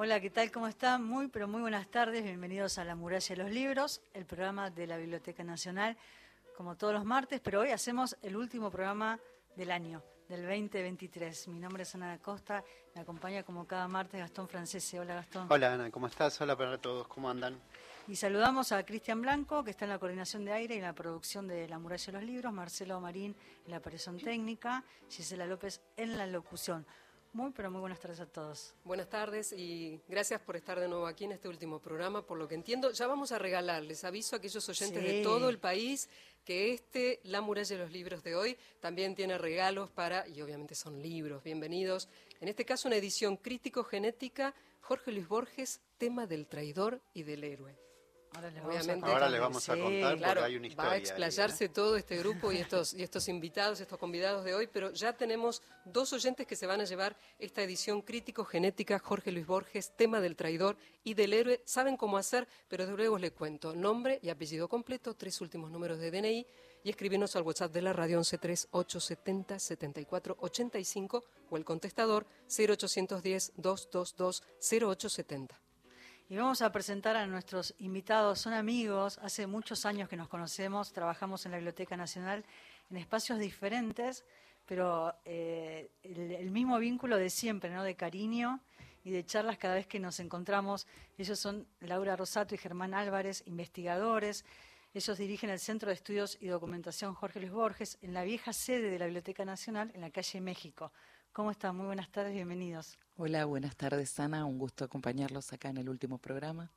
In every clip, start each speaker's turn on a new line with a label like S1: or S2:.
S1: Hola, ¿qué tal? ¿Cómo están? Muy, pero muy buenas tardes. Bienvenidos a La Muralla de los Libros, el programa de la Biblioteca Nacional, como todos los martes, pero hoy hacemos el último programa del año, del 2023. Mi nombre es Ana Costa, me acompaña como cada martes Gastón Francese. Hola, Gastón.
S2: Hola, Ana, ¿cómo estás? Hola para todos, ¿cómo andan?
S1: Y saludamos a Cristian Blanco, que está en la coordinación de aire y en la producción de La Muralla de los Libros, Marcelo Marín en la aparición técnica, Gisela López en la locución. Muy, pero muy buenas tardes a todos.
S3: Buenas tardes y gracias por estar de nuevo aquí en este último programa. Por lo que entiendo, ya vamos a regalarles, aviso a aquellos oyentes de todo el país que este La Muralla de los Libros de hoy también tiene regalos para, y obviamente son libros, bienvenidos. En este caso, una edición crítico-genética, Jorge Luis Borges, tema del traidor y del héroe.
S2: Ahora les vamos, a, contar porque hay una historia.
S3: Va a explayarse ¿eh? todo este grupo y estos, y estos invitados, estos convidados de hoy, pero ya tenemos dos oyentes que se van a llevar esta edición crítico-genética, Jorge Luis Borges, tema del traidor y del héroe. Saben cómo hacer, pero de luego les cuento. Nombre y apellido completo, tres últimos números de DNI y escribirnos al WhatsApp de la radio 113 74 85 o el contestador 0810 222 0870.
S1: Y vamos a presentar a nuestros invitados. Son amigos, hace muchos años que nos conocemos, trabajamos en la Biblioteca Nacional en espacios diferentes, pero eh, el, mismo vínculo de siempre, ¿no? de cariño y de charlas cada vez que nos encontramos. Ellos son Laura Rosato y Germán Álvarez, investigadores. Ellos dirigen el Centro de Estudios y Documentación Jorge Luis Borges en la vieja sede de la Biblioteca Nacional en la calle México. ¿Cómo están? Muy buenas tardes, bienvenidos.
S4: Hola, buenas tardes, Ana. Un gusto acompañarlos acá en el último programa.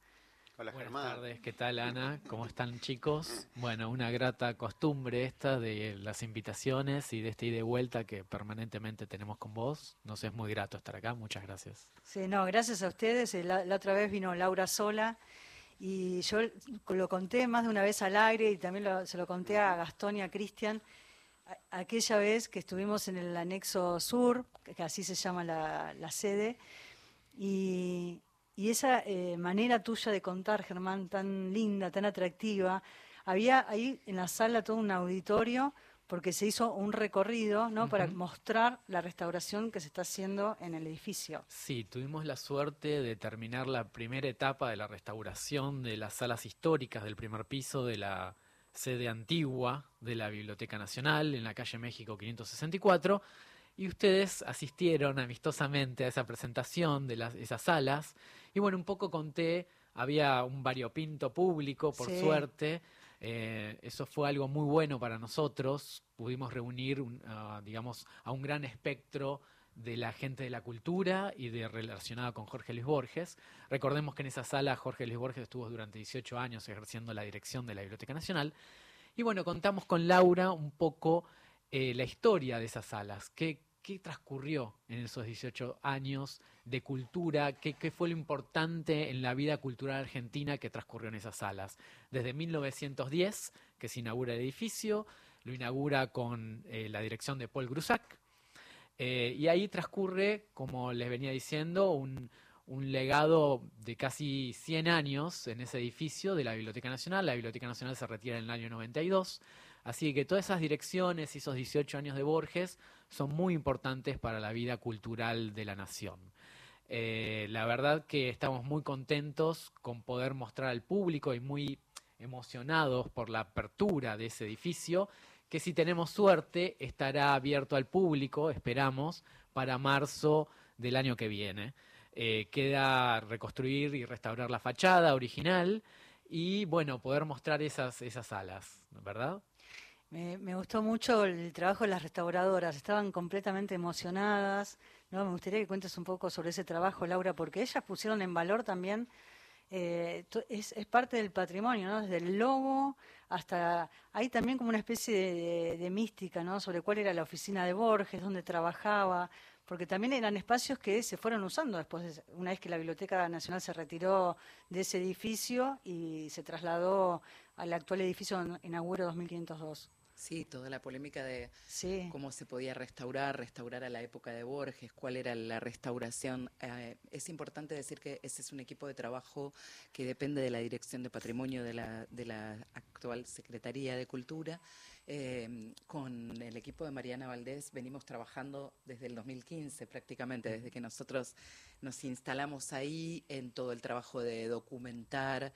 S5: Hola, Buenas tardes, ¿qué tal, Ana? ¿Cómo están, chicos? Bueno, una grata costumbre esta de las invitaciones y de esta ida y vuelta que permanentemente tenemos con vos. Nos es muy grato estar acá. Muchas gracias.
S1: Sí, no, gracias a ustedes. Eh, la, otra vez vino Laura sola y yo lo conté más de una vez al aire y también se lo conté a Gastón y a Cristian aquella vez que estuvimos en el anexo sur, que así se llama la, sede, y, esa eh, manera tuya de contar, Germán, tan linda, tan atractiva, había ahí en la sala todo un auditorio porque se hizo un recorrido ¿no? para mostrar la restauración que se está haciendo en el edificio.
S5: Sí, tuvimos la suerte de terminar la primera etapa de la restauración de las salas históricas del primer piso de la sede antigua de la Biblioteca Nacional en la calle México 564 y ustedes asistieron amistosamente a esa presentación de las, esas salas. Y bueno, un poco conté, había un variopinto público, por suerte, eh, eso fue algo muy bueno para nosotros, pudimos reunir, digamos, a un gran espectro de la gente de la cultura y de relacionada con Jorge Luis Borges. Recordemos que en esa sala Jorge Luis Borges estuvo durante 18 años ejerciendo la dirección de la Biblioteca Nacional. Y bueno, contamos con Laura un poco eh, la historia de esas salas. ¿Qué, ¿Qué, transcurrió en esos 18 años de cultura? ¿Qué, ¿Qué, fue lo importante en la vida cultural argentina que transcurrió en esas salas? Desde 1910, que se inaugura el edificio, lo inaugura con eh, la dirección de Paul Grusac, eh, y ahí transcurre, como les venía diciendo, un, legado de casi 100 años en ese edificio de la Biblioteca Nacional. La Biblioteca Nacional se retira en el año 92. Así que todas esas direcciones y esos 18 años de Borges son muy importantes para la vida cultural de la nación. Eh, la verdad que estamos muy contentos con poder mostrar al público y muy emocionados por la apertura de ese edificio que si tenemos suerte estará abierto al público, esperamos, para marzo del año que viene. Eh, queda reconstruir y restaurar la fachada original y bueno, poder mostrar esas, esas salas, ¿verdad?
S1: Me, gustó mucho el trabajo de las restauradoras, estaban completamente emocionadas. ¿no? Me gustaría que cuentes un poco sobre ese trabajo, Laura, porque ellas pusieron en valor también eh, es, parte del patrimonio, ¿no? Desde el logo hasta... Hay también como una especie de, mística, ¿no? Sobre cuál era la oficina de Borges, dónde trabajaba, porque también eran espacios que se fueron usando después, una vez que la Biblioteca Nacional se retiró de ese edificio y se trasladó al actual edificio en Agüero 2502.
S4: Sí, toda la polémica de cómo se podía restaurar, restaurar a la época de Borges, cuál era la restauración. Eh, es importante decir que ese es un equipo de trabajo que depende de la Dirección de Patrimonio de la, de la actual Secretaría de Cultura. Eh, con el equipo de Mariana Valdés venimos trabajando desde el 2015 prácticamente, desde que nosotros nos instalamos ahí en todo el trabajo de documentar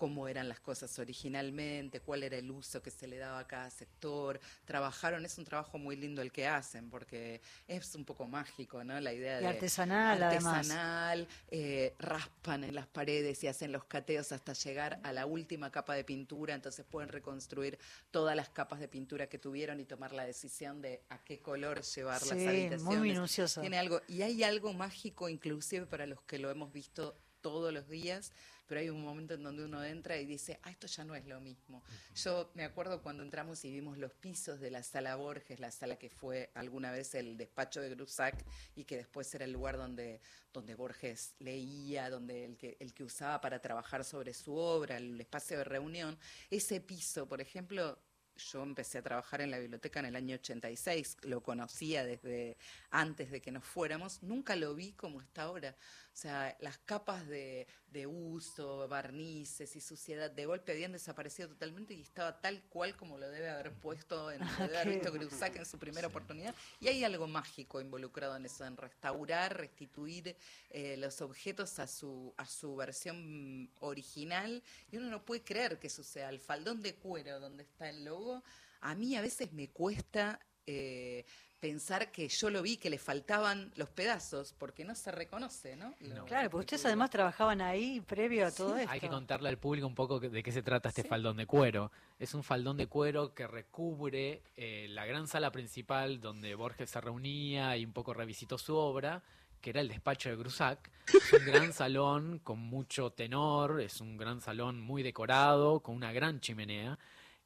S4: cómo eran las cosas originalmente, cuál era el uso que se le daba a cada sector. Trabajaron, es un trabajo muy lindo el que hacen, porque es un poco mágico, ¿no? La idea
S1: de... artesanal,
S4: artesanal, eh, raspan en las paredes y hacen los cateos hasta llegar a la última capa de pintura, entonces pueden reconstruir todas las capas de pintura que tuvieron y tomar la decisión de a qué color llevar las habitaciones.
S1: muy minucioso.
S4: Tiene algo, y hay algo mágico inclusive para los que lo hemos visto todos los días, pero hay un momento en donde uno entra y dice, ah, esto ya no es lo mismo. Yo me acuerdo cuando entramos y vimos los pisos de la sala Borges, la sala que fue alguna vez el despacho de Grusac y que después era el lugar donde, donde Borges leía, donde el que, el que usaba para trabajar sobre su obra, el espacio de reunión. Ese piso, por ejemplo, yo empecé a trabajar en la biblioteca en el año 86, lo conocía desde antes de que nos fuéramos, nunca lo vi como está ahora. O sea, las capas de, uso, barnices y suciedad de golpe habían desaparecido totalmente y estaba tal cual como lo debe haber puesto, en, lo debe haber visto Grusac en su primera oportunidad. Y hay algo mágico involucrado en eso, en restaurar, restituir eh, los objetos a su, a su versión original. Y uno no puede creer que eso sea el faldón de cuero donde está el logo. A mí a veces me cuesta eh, pensar que yo lo vi, que le faltaban los pedazos, porque no se reconoce, ¿no?
S1: claro, porque ustedes además trabajaban ahí previo a todo esto.
S5: Hay que contarle al público un poco de qué se trata este faldón de cuero. Es un faldón de cuero que recubre eh, la gran sala principal donde Borges se reunía y un poco revisitó su obra, que era el despacho de Grusac. Es un gran salón con mucho tenor, es un gran salón muy decorado, con una gran chimenea.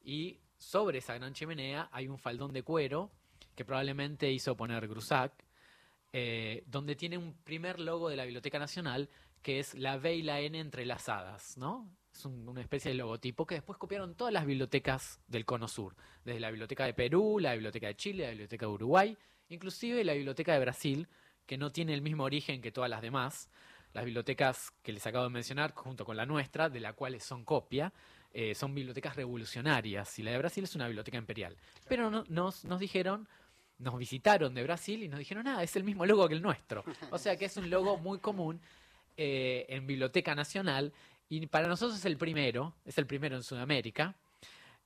S5: Y sobre esa gran chimenea hay un faldón de cuero que probablemente hizo poner Grusac, eh, donde tiene un primer logo de la Biblioteca Nacional, que es la B y la N entrelazadas, ¿no? Es una especie de logotipo que después copiaron todas las bibliotecas del Cono Sur, desde la Biblioteca de Perú, la Biblioteca de Chile, la Biblioteca de Uruguay, inclusive la Biblioteca de Brasil, que no tiene el mismo origen que todas las demás. Las bibliotecas que les acabo de mencionar, junto con la nuestra, de la cual son copia, eh, son bibliotecas revolucionarias y la de Brasil es una biblioteca imperial. Pero nos, nos dijeron, nos visitaron de Brasil y nos dijeron, ah, es el mismo logo que el nuestro. O sea que es un logo muy común eh, en Biblioteca Nacional y para nosotros es el primero, es el primero en Sudamérica.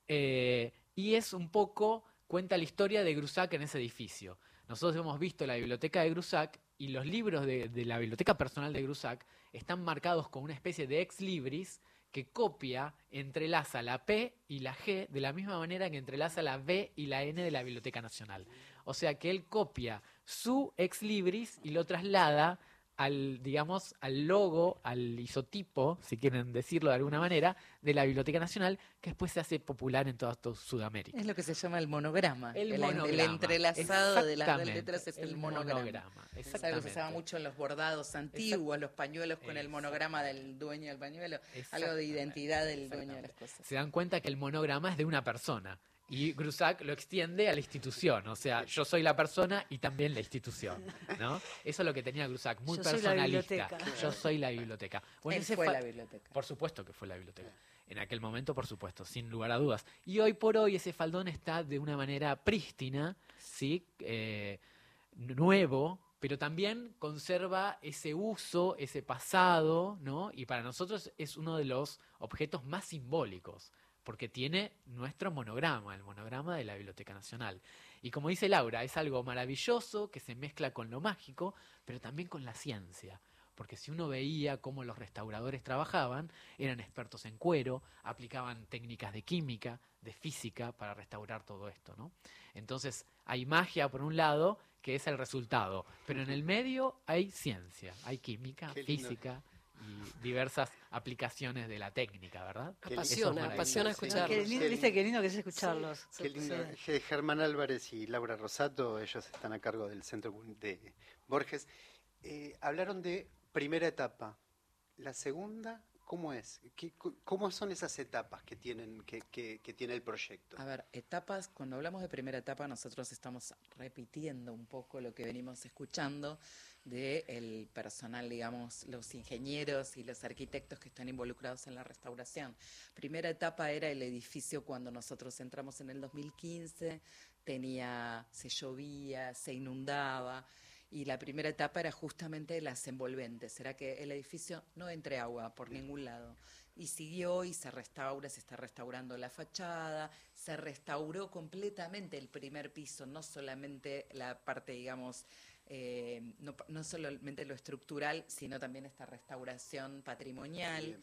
S5: Eh, y es un poco, cuenta la historia de Grusac en ese edificio. Nosotros hemos visto la biblioteca de Grusac y los libros de, de la biblioteca personal de Grusac están marcados con una especie de ex libris que copia, entrelaza la P y la G de la misma manera que entrelaza la B y la N de la Biblioteca Nacional. O sea que él copia su ex libris y lo traslada al, digamos, al logo, al isotipo, si quieren decirlo de alguna manera, de la Biblioteca Nacional, que después se hace popular en toda, Sudamérica.
S4: Es lo que se llama el monograma. El, entrelazado de las letras es el, monograma. Es algo que se llama mucho en los bordados antiguos, los pañuelos con el monograma del dueño del pañuelo, algo de identidad del dueño de las cosas.
S5: Se dan cuenta que el monograma es de una persona y Grusac lo extiende a la institución, o sea, yo soy la persona y también la institución, ¿no? Eso es lo que tenía Grusac, muy personalista. yo soy la biblioteca.
S4: Bueno, Él fue la biblioteca.
S5: Por supuesto que fue la biblioteca. En aquel momento, por supuesto, sin lugar a dudas. Y hoy por hoy ese faldón está de una manera prístina, ¿sí? Eh, nuevo, pero también conserva ese uso, ese pasado, ¿no? Y para nosotros es uno de los objetos más simbólicos porque tiene nuestro monograma, el monograma de la Biblioteca Nacional. Y como dice Laura, es algo maravilloso que se mezcla con lo mágico, pero también con la ciencia. Porque si uno veía cómo los restauradores trabajaban, eran expertos en cuero, aplicaban técnicas de química, de física para restaurar todo esto, ¿no? Entonces, hay magia por un lado, que es el resultado, pero en el medio hay ciencia, hay química, física, y diversas aplicaciones de la técnica, ¿verdad?
S3: apasiona, apasiona escucharlos.
S1: Qué lindo, viste qué lindo que es escucharlos.
S2: qué lindo. Germán Álvarez y Laura Rosato, ellos están a cargo del centro de Borges, eh, hablaron de primera etapa. La segunda, ¿Cómo es? ¿Qué- cu- ¿Cómo son esas etapas que, tienen, que, tiene el proyecto?
S4: A ver, etapas, cuando hablamos de primera etapa, nosotros estamos repitiendo un poco lo que venimos escuchando del personal, digamos, los ingenieros y los arquitectos que están involucrados en la restauración. Primera etapa era el edificio cuando nosotros entramos en el 2015, tenía, se llovía, se inundaba. Y la primera etapa era justamente las envolventes, era que el edificio no entre agua por ningún lado. Y siguió y se restaura, se está restaurando la fachada, se restauró completamente el primer piso, no solamente la parte, digamos, eh, no, no solamente lo estructural, sino también esta restauración patrimonial.
S2: Bien.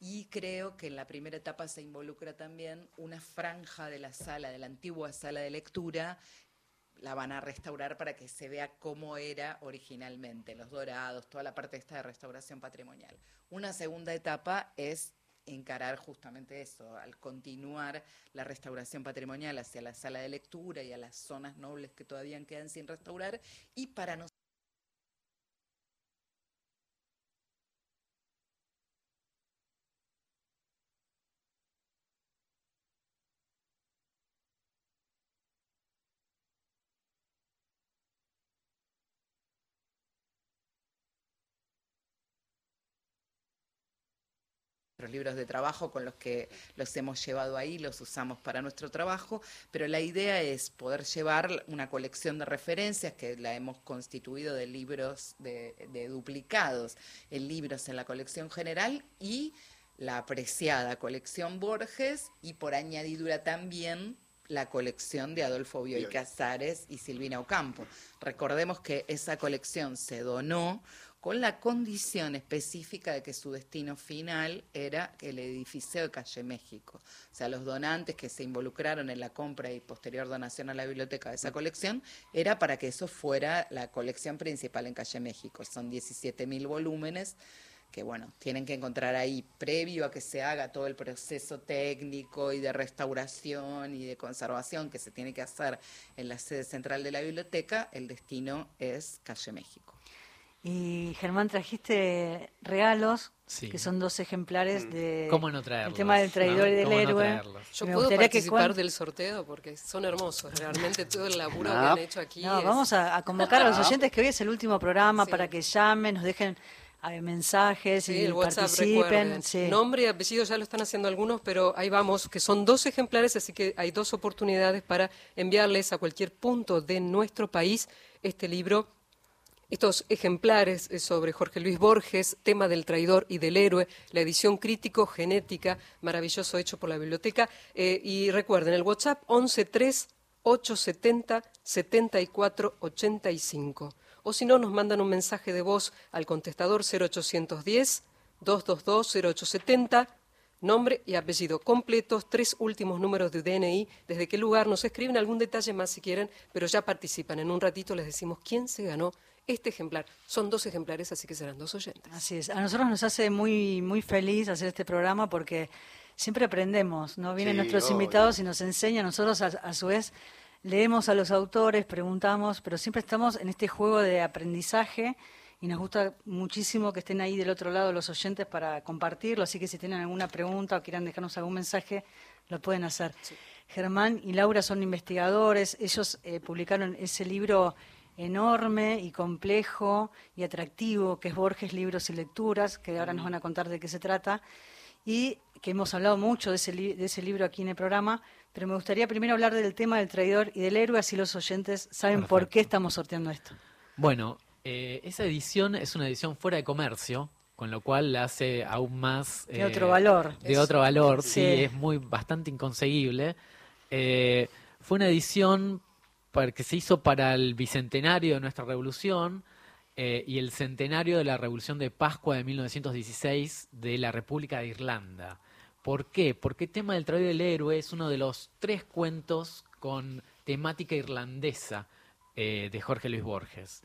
S4: Y creo que en la primera etapa se involucra también una franja de la sala, de la antigua sala de lectura, la van a restaurar para que se vea cómo era originalmente, los dorados, toda la parte de restauración patrimonial. Una segunda etapa es encarar justamente eso, al continuar la restauración patrimonial hacia la sala de lectura y a las zonas nobles que todavía quedan sin restaurar, y para nosotros nuestros libros de trabajo con los que los hemos llevado ahí, los usamos para nuestro trabajo, pero la idea es poder llevar una colección de referencias que la hemos constituido de libros de, de duplicados en libros en la colección general y la apreciada colección Borges y por añadidura también la colección de Adolfo Bioy
S2: Bioy.
S4: Casares y Silvina Ocampo. Recordemos que esa colección se donó con la condición específica de que su destino final era el edificio de Calle México. O sea, los donantes que se involucraron en la compra y posterior donación a la biblioteca de esa colección era para que eso fuera la colección principal en Calle México. Son 17.000 volúmenes que bueno, tienen que encontrar ahí, previo a que se haga todo el proceso técnico y de restauración y de conservación que se tiene que hacer en la sede central de la biblioteca, el destino es Calle México.
S1: Y Germán, trajiste regalos,
S5: Sí.
S1: que son dos ejemplares de
S5: ¿Cómo no traerlos?
S1: el tema del traidor
S5: ¿no?
S1: y del
S5: ¿Cómo no
S1: héroe.
S5: traerlos?
S3: Yo
S1: Me
S3: puedo
S1: que
S3: participar
S1: cuan-
S3: del sorteo porque son hermosos. Realmente todo el laburo
S2: No.
S3: que han hecho aquí.
S1: No,
S3: es-
S1: vamos a, a convocar a los oyentes que hoy es el último programa
S3: Sí.
S1: para que llamen, nos dejen eh, mensajes
S3: Sí,
S1: y
S3: el WhatsApp,
S1: participen. sí.
S3: Nombre y apellido ya lo están haciendo algunos, pero ahí vamos, que son dos ejemplares, así que hay dos oportunidades para enviarles a cualquier punto de nuestro país este libro. Estos ejemplares eh, sobre Jorge Luis Borges, tema del traidor y del héroe, la edición crítico genética, maravilloso hecho por la biblioteca. Eh, y recuerden, el WhatsApp 113 870 7485. O si no, nos mandan un mensaje de voz al contestador 0810 222 0870 nombre y apellido completos, tres últimos números de DNI, desde qué lugar, nos escriben algún detalle más si quieren, pero ya participan. En un ratito les decimos quién se ganó este ejemplar. Son dos ejemplares, así que serán dos oyentes.
S1: Así es. A nosotros nos hace muy, muy feliz hacer este programa porque siempre aprendemos, ¿no? Vienen
S2: Sí,
S1: nuestros
S2: obvio.
S1: invitados y nos enseñan. Nosotros, a, a su vez, leemos a los autores, preguntamos, pero siempre estamos en este juego de aprendizaje y nos gusta muchísimo que estén ahí del otro lado los oyentes para compartirlo. Así que si tienen alguna pregunta o quieran dejarnos algún mensaje, lo pueden hacer. Germán y Laura son investigadores. Ellos eh, publicaron ese libro enorme y complejo y atractivo que es Borges Libros y Lecturas, que ahora nos van a contar de qué se trata, y que hemos hablado mucho de ese, li- de ese libro aquí en el programa, pero me gustaría primero hablar del tema del traidor y del héroe, así los oyentes saben por qué estamos sorteando esto.
S5: Bueno, eh, esa edición es una edición fuera de comercio, con lo cual la hace aún más...
S1: De
S5: eh,
S1: otro valor.
S5: De
S3: Es-
S5: otro valor, sí,
S1: sí.
S5: es muy bastante inconseguible. Eh, fue una edición para- que se hizo para el bicentenario de nuestra revolución y el centenario de la revolución de Pascua de 1916 de la República de Irlanda. ¿Por qué? Porque el tema del traidor y del héroe es uno de los tres cuentos con temática irlandesa de Jorge Luis Borges.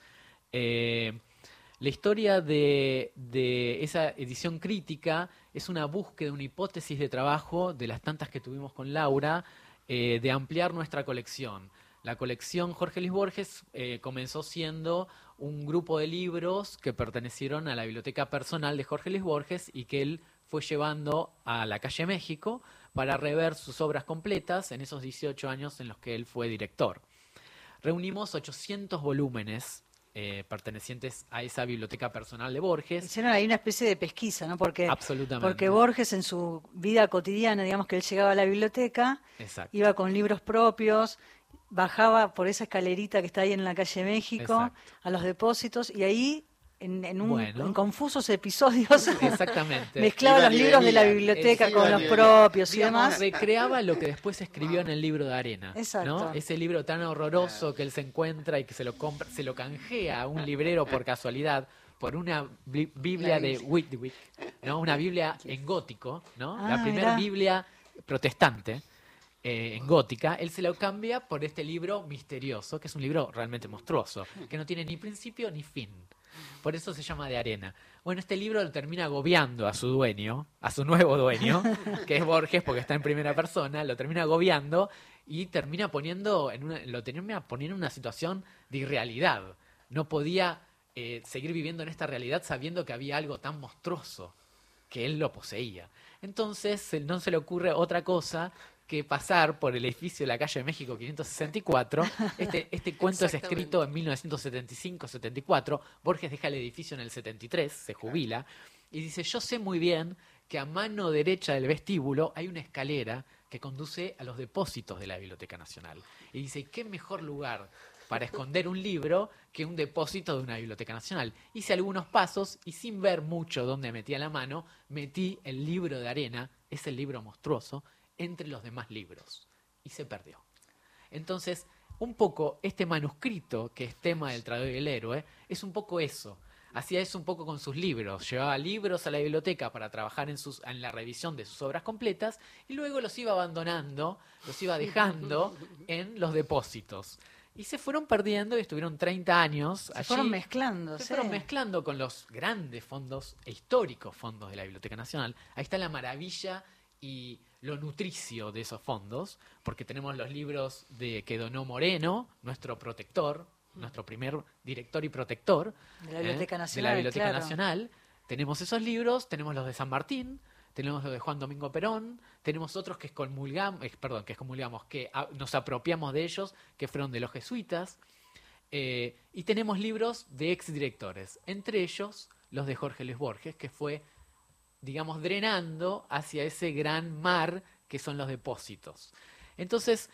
S5: Eh, la historia de, esa edición crítica es una búsqueda, una hipótesis de trabajo de las tantas que tuvimos con Laura, eh, de ampliar nuestra colección. La colección Jorge Luis Borges eh, comenzó siendo un grupo de libros que pertenecieron a la biblioteca personal de Jorge Luis Borges y que él fue llevando a la calle México para rever sus obras completas en esos 18 años en los que él fue director. Reunimos 800 volúmenes eh, pertenecientes a esa biblioteca personal de Borges.
S1: Hicieron ahí una especie de pesquisa, ¿no? Porque,
S5: Absolutamente.
S1: porque Borges en su vida cotidiana, digamos que él llegaba a la biblioteca,
S5: Exacto.
S1: iba con libros propios, bajaba por esa escalerita que está ahí en la calle México
S5: Exacto.
S1: a los depósitos y ahí en, en un,
S5: Bueno.
S1: en confusos episodios
S5: Exactamente.
S1: mezclaba
S2: Iba
S1: los libros de la biblioteca con los
S2: venía.
S1: propios y demás.
S5: recreaba lo que después escribió en el libro de arena.
S1: Exacto.
S5: ¿no? Ese libro tan horroroso que él se encuentra y que se lo compra, se lo canjea a un librero por casualidad por una bli- Biblia de Whitwick, ¿no? Una Biblia en gótico, ¿no?
S1: Ah,
S5: la primera. Biblia protestante eh, en gótica, él se lo cambia por este libro misterioso, que es un libro realmente monstruoso, que no tiene ni principio ni fin. Por eso se llama de arena. Bueno, este libro lo termina agobiando a su dueño, a su nuevo dueño, que es Borges, porque está en primera persona, lo termina agobiando y termina poniendo en una, lo termina poniendo en una situación de irrealidad. No podía eh, seguir viviendo en esta realidad sabiendo que había algo tan monstruoso que él lo poseía. Entonces no se le ocurre otra cosa que pasar por el edificio de la calle de México 564. Este, este cuento es escrito en 1975-74. Borges deja el edificio en el 73, se jubila, y dice, yo sé muy bien que a mano derecha del vestíbulo hay una escalera que conduce a los depósitos de la Biblioteca Nacional. Y dice, ¿qué mejor lugar para esconder un libro que un depósito de una biblioteca nacional. Hice algunos pasos y sin ver mucho dónde metía la mano, metí el libro de arena, es el libro monstruoso, entre los demás libros. Y se perdió. Entonces, un poco este manuscrito, que es tema del traidor y el héroe, es un poco eso. Hacía eso un poco con sus libros. Llevaba libros a la biblioteca para trabajar en, sus, en la revisión de sus obras completas y luego los iba abandonando, los iba dejando en los depósitos. Y se fueron perdiendo y estuvieron 30 años
S1: Se
S5: allí.
S1: fueron mezclando.
S5: Se fueron mezclando con los grandes fondos e históricos fondos de la Biblioteca Nacional. Ahí está la maravilla y lo nutricio de esos fondos, porque tenemos los libros de que donó Moreno, nuestro protector, nuestro primer director y protector
S1: De la
S5: ¿eh?
S1: Biblioteca
S5: de la
S1: Nacional,
S5: Biblioteca
S1: claro.
S5: Nacional. Tenemos esos libros, tenemos los de San Martín, tenemos los de Juan Domingo Perón, tenemos otros que excomulgamos, eh, perdón, que excomulgamos, que nos apropiamos de ellos, que fueron de los jesuitas, eh, y tenemos libros de exdirectores, entre ellos los de Jorge Luis Borges, que fue, digamos, drenando hacia ese gran mar que son los depósitos. Entonces,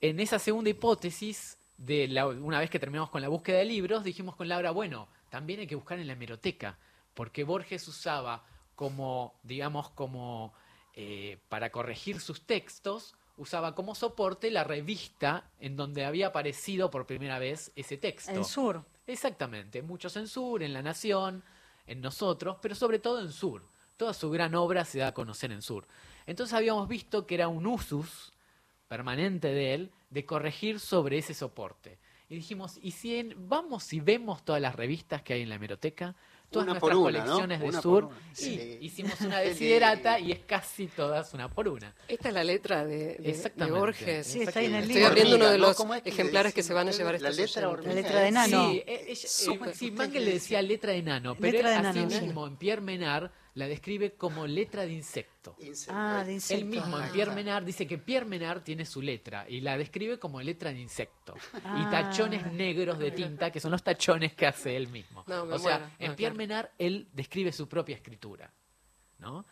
S5: en esa segunda hipótesis, de la- una vez que terminamos con la búsqueda de libros, dijimos con Laura, bueno, también hay que buscar en la hemeroteca, porque Borges usaba como, digamos, como eh, para corregir sus textos, usaba como soporte la revista en donde había aparecido por primera vez ese texto.
S1: En Sur.
S5: Exactamente, muchos en Sur, en La Nación, en nosotros, pero sobre todo en Sur. Toda su gran obra se da a conocer en Sur. Entonces habíamos visto que era un usus permanente de él de corregir sobre ese soporte. Y dijimos, ¿y si en- vamos y vemos todas las revistas que hay en la hemeroteca? Todas
S2: Una
S5: nuestras
S2: por una, ¿no?
S5: colecciones de
S2: Una
S5: Sur. Y
S2: Sí.
S5: hicimos una desiderata y es casi todas una por una.
S3: Esta es la letra de, de- de. Borges.
S1: Sí, está ahí en el
S3: Estoy
S1: libro.
S3: abriendo uno de los
S2: ¿Cómo es que le
S3: ejemplares que se van a llevar
S2: La
S3: estos
S2: letra.
S1: La letra de nano.
S5: Sí, eh, ella- eh, sí,
S2: fuerte.
S5: Mangel le decía letra de nano, pero
S1: Letra de
S5: él
S1: nano,
S5: así
S1: sí.
S5: mismo en Pierre Menard la describe como letra de insecto.
S2: Insecto.
S1: Ah, de insecto.
S5: Él mismo en Pierre. Menard dice que Pierre Menard tiene su letra y la describe como letra de insecto. Y
S1: Ah.
S5: tachones negros de tinta, que son los tachones que hace él mismo.
S3: No,
S5: o sea,
S3: muero.
S5: en
S3: No,
S5: Pierre
S3: claro.
S5: Menard él describe su propia escritura. ¿no?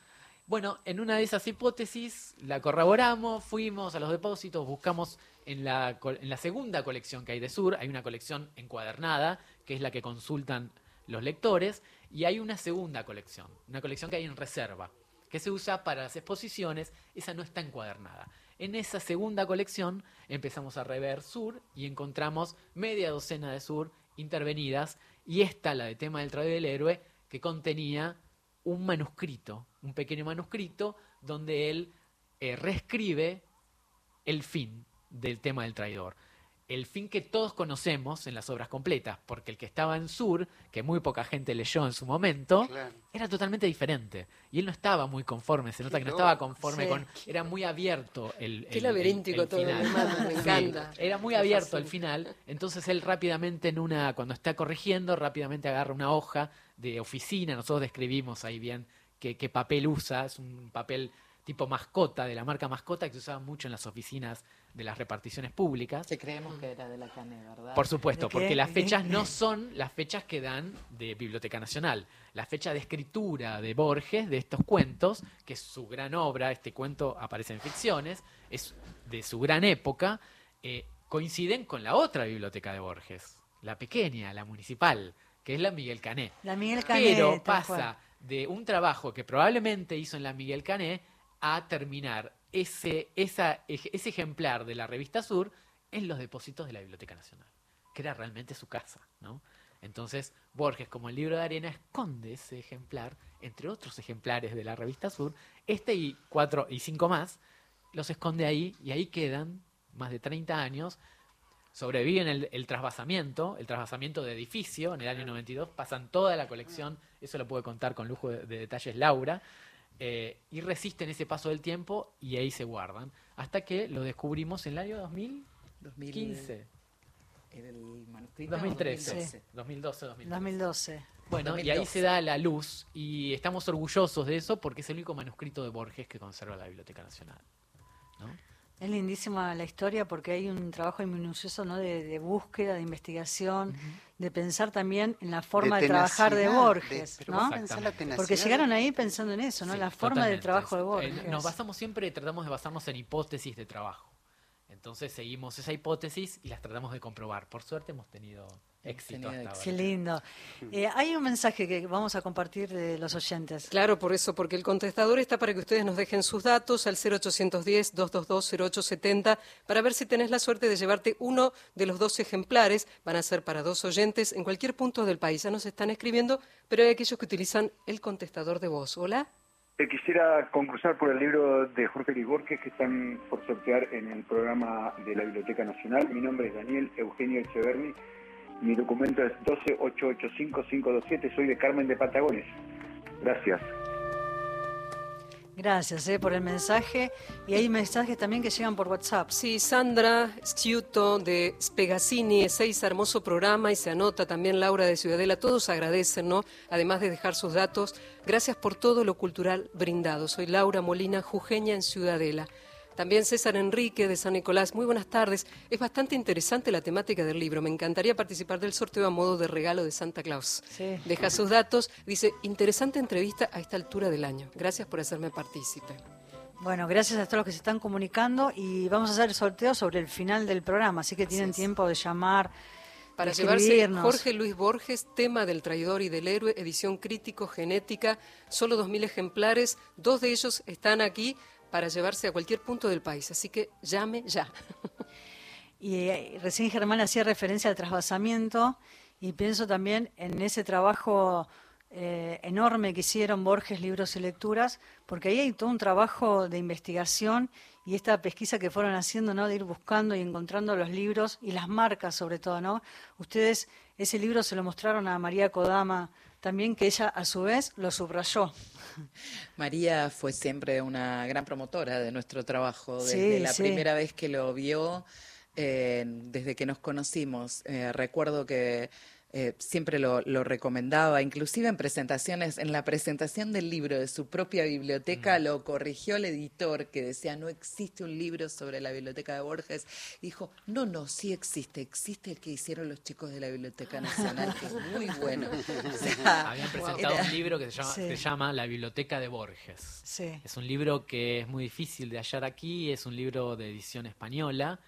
S5: Bueno, en una de esas hipótesis la corroboramos, fuimos a los depósitos, buscamos en la, col- en la segunda colección que hay de Sur, hay una colección encuadernada, que es la que consultan los lectores, y hay una segunda colección, una colección que hay en reserva, que se usa para las exposiciones, esa no está encuadernada. En esa segunda colección empezamos a rever Sur y encontramos media docena de Sur intervenidas, y esta, la de tema del trabajo del héroe, que contenía un manuscrito, un pequeño manuscrito, donde él eh, reescribe el fin del tema del traidor. El fin que todos conocemos en las obras completas, porque el que estaba en Sur, que muy poca gente leyó en su momento,
S2: Claro.
S5: era totalmente diferente. Y él no estaba muy conforme, se nota
S2: Qué
S5: que no
S2: loco.
S5: estaba conforme
S1: Sí.
S5: con... Era muy abierto el...
S3: Qué
S5: el-
S3: laberíntico
S5: el- el
S3: todo,
S5: final.
S3: me
S5: Sí,
S3: encanta.
S5: era muy abierto el final, entonces él rápidamente en una, cuando está corrigiendo, rápidamente agarra una hoja de oficina, nosotros describimos ahí bien qué, qué papel usa, es un papel tipo mascota, de la marca mascota que se usaba mucho en las oficinas de las reparticiones públicas.
S4: Que creemos que era de la Cane, ¿verdad?
S5: Por supuesto, porque las fechas no son las fechas que dan de Biblioteca Nacional. La fecha de escritura de Borges, de estos cuentos, que es su gran obra, este cuento aparece en ficciones, es de su gran época, eh, coinciden con la otra biblioteca de Borges, la pequeña, la municipal, que es la Miguel Cané.
S1: La Miguel Canet.
S5: Pero pasa
S1: cual.
S5: de un trabajo que probablemente hizo en la Miguel Cané a terminar ese, ejemplar de la revista Sur en los depósitos de la Biblioteca Nacional, que era realmente su casa, ¿no? Entonces, Borges, como el libro de arena, esconde ese ejemplar, entre otros ejemplares de la revista Sur, este y cuatro y cinco más, los esconde ahí y ahí quedan más de 30 años sobreviven el, el trasvasamiento, el trasvasamiento de edificio en el año 92, pasan toda la colección, eso lo puede contar con lujo de detalles Laura, eh, y resisten ese paso del tiempo y ahí se guardan, hasta que lo descubrimos en el año 2015,
S4: 2000, el manuscrito
S5: 2013,
S4: 2012.
S5: 2012, 2013.
S1: 2012.
S5: Bueno, y ahí
S4: 2012.
S5: se da la luz y estamos orgullosos de eso porque es el único manuscrito de Borges que conserva la Biblioteca Nacional. ¿no?
S1: Es lindísima la historia porque hay un trabajo minucioso ¿no? de, de búsqueda, de investigación, de pensar también en la forma de, trabajar de Borges, ¿no? Porque llegaron ahí pensando en eso, ¿no?
S5: Sí,
S1: la forma de trabajo de
S5: Eh,
S1: Borges.
S5: Nos basamos siempre, tratamos de basarnos en hipótesis de trabajo. Entonces seguimos esa hipótesis y las tratamos de comprobar. Por suerte hemos tenido éxito hasta
S4: éxito.
S5: ahora.
S1: Qué lindo. Eh, hay un mensaje que vamos a compartir de los oyentes.
S3: Claro, por eso, porque el contestador está para que ustedes nos dejen sus datos al 0810-222-0870 para ver si tenés la suerte de llevarte uno de los dos ejemplares. Van a ser para dos oyentes en cualquier punto del país. Ya nos están escribiendo, pero hay aquellos que utilizan el contestador de voz. Hola.
S6: Eh, quisiera concursar por el libro de Jorge Luis Borges que están por sortear en el programa de la Biblioteca Nacional. Mi nombre es Daniel Eugenio Echeverri. Mi documento es 12885-527. Soy de Carmen de Patagones. Gracias.
S1: Gracias eh, por el mensaje. Y hay mensajes también que llegan por WhatsApp.
S3: Sí, Sandra Sciuto de Spegazzini, seis hermoso programa y se anota también Laura de Ciudadela. Todos agradecen, ¿no? Además de dejar sus datos. Gracias por todo lo cultural brindado. Soy Laura Molina, jujeña en Ciudadela. También César Enrique de San Nicolás. Muy buenas tardes. Es bastante interesante la temática del libro. Me encantaría participar del sorteo a modo de regalo de Santa Claus.
S1: Sí.
S3: Deja sus datos. Dice, interesante entrevista a esta altura del año. Gracias por hacerme partícipe.
S1: Bueno, gracias a todos los que se están comunicando y vamos a hacer el sorteo sobre el final del programa, así que tienen tiempo de llamar,
S3: Para llevarse. Jorge Luis Borges, tema del traidor y del héroe, edición crítico, genética, solo 2.000 ejemplares, dos de ellos están aquí para llevarse a cualquier punto del país, así que llame ya.
S1: Y eh, recién Germán hacía referencia al trasvasamiento y pienso también en ese trabajo eh, enorme que hicieron Borges, libros y lecturas, porque ahí hay todo un trabajo de investigación y esta pesquisa que fueron haciendo, ¿no? De ir buscando y encontrando los libros y las marcas sobre todo, ¿no? Ustedes ese libro se lo mostraron a María Kodama también, que ella a su vez lo subrayó.
S4: María fue siempre una gran promotora de nuestro trabajo.
S1: Sí,
S4: Desde la
S1: sí.
S4: primera vez que lo vio, eh, desde que nos conocimos, eh, recuerdo que eh, siempre lo, lo recomendaba, inclusive en presentaciones, en la presentación del libro de su propia biblioteca, lo corrigió el editor que decía no existe un libro sobre la biblioteca de Borges. Dijo, no, no, sí existe, existe el que hicieron los chicos de la Biblioteca Nacional, que es muy bueno. O sea,
S5: Habían presentado
S4: era-
S5: un libro que se llama,
S1: Sí.
S5: se llama La Biblioteca de Borges.
S1: Sí.
S5: Es un libro que es muy difícil de hallar aquí, es un libro de edición española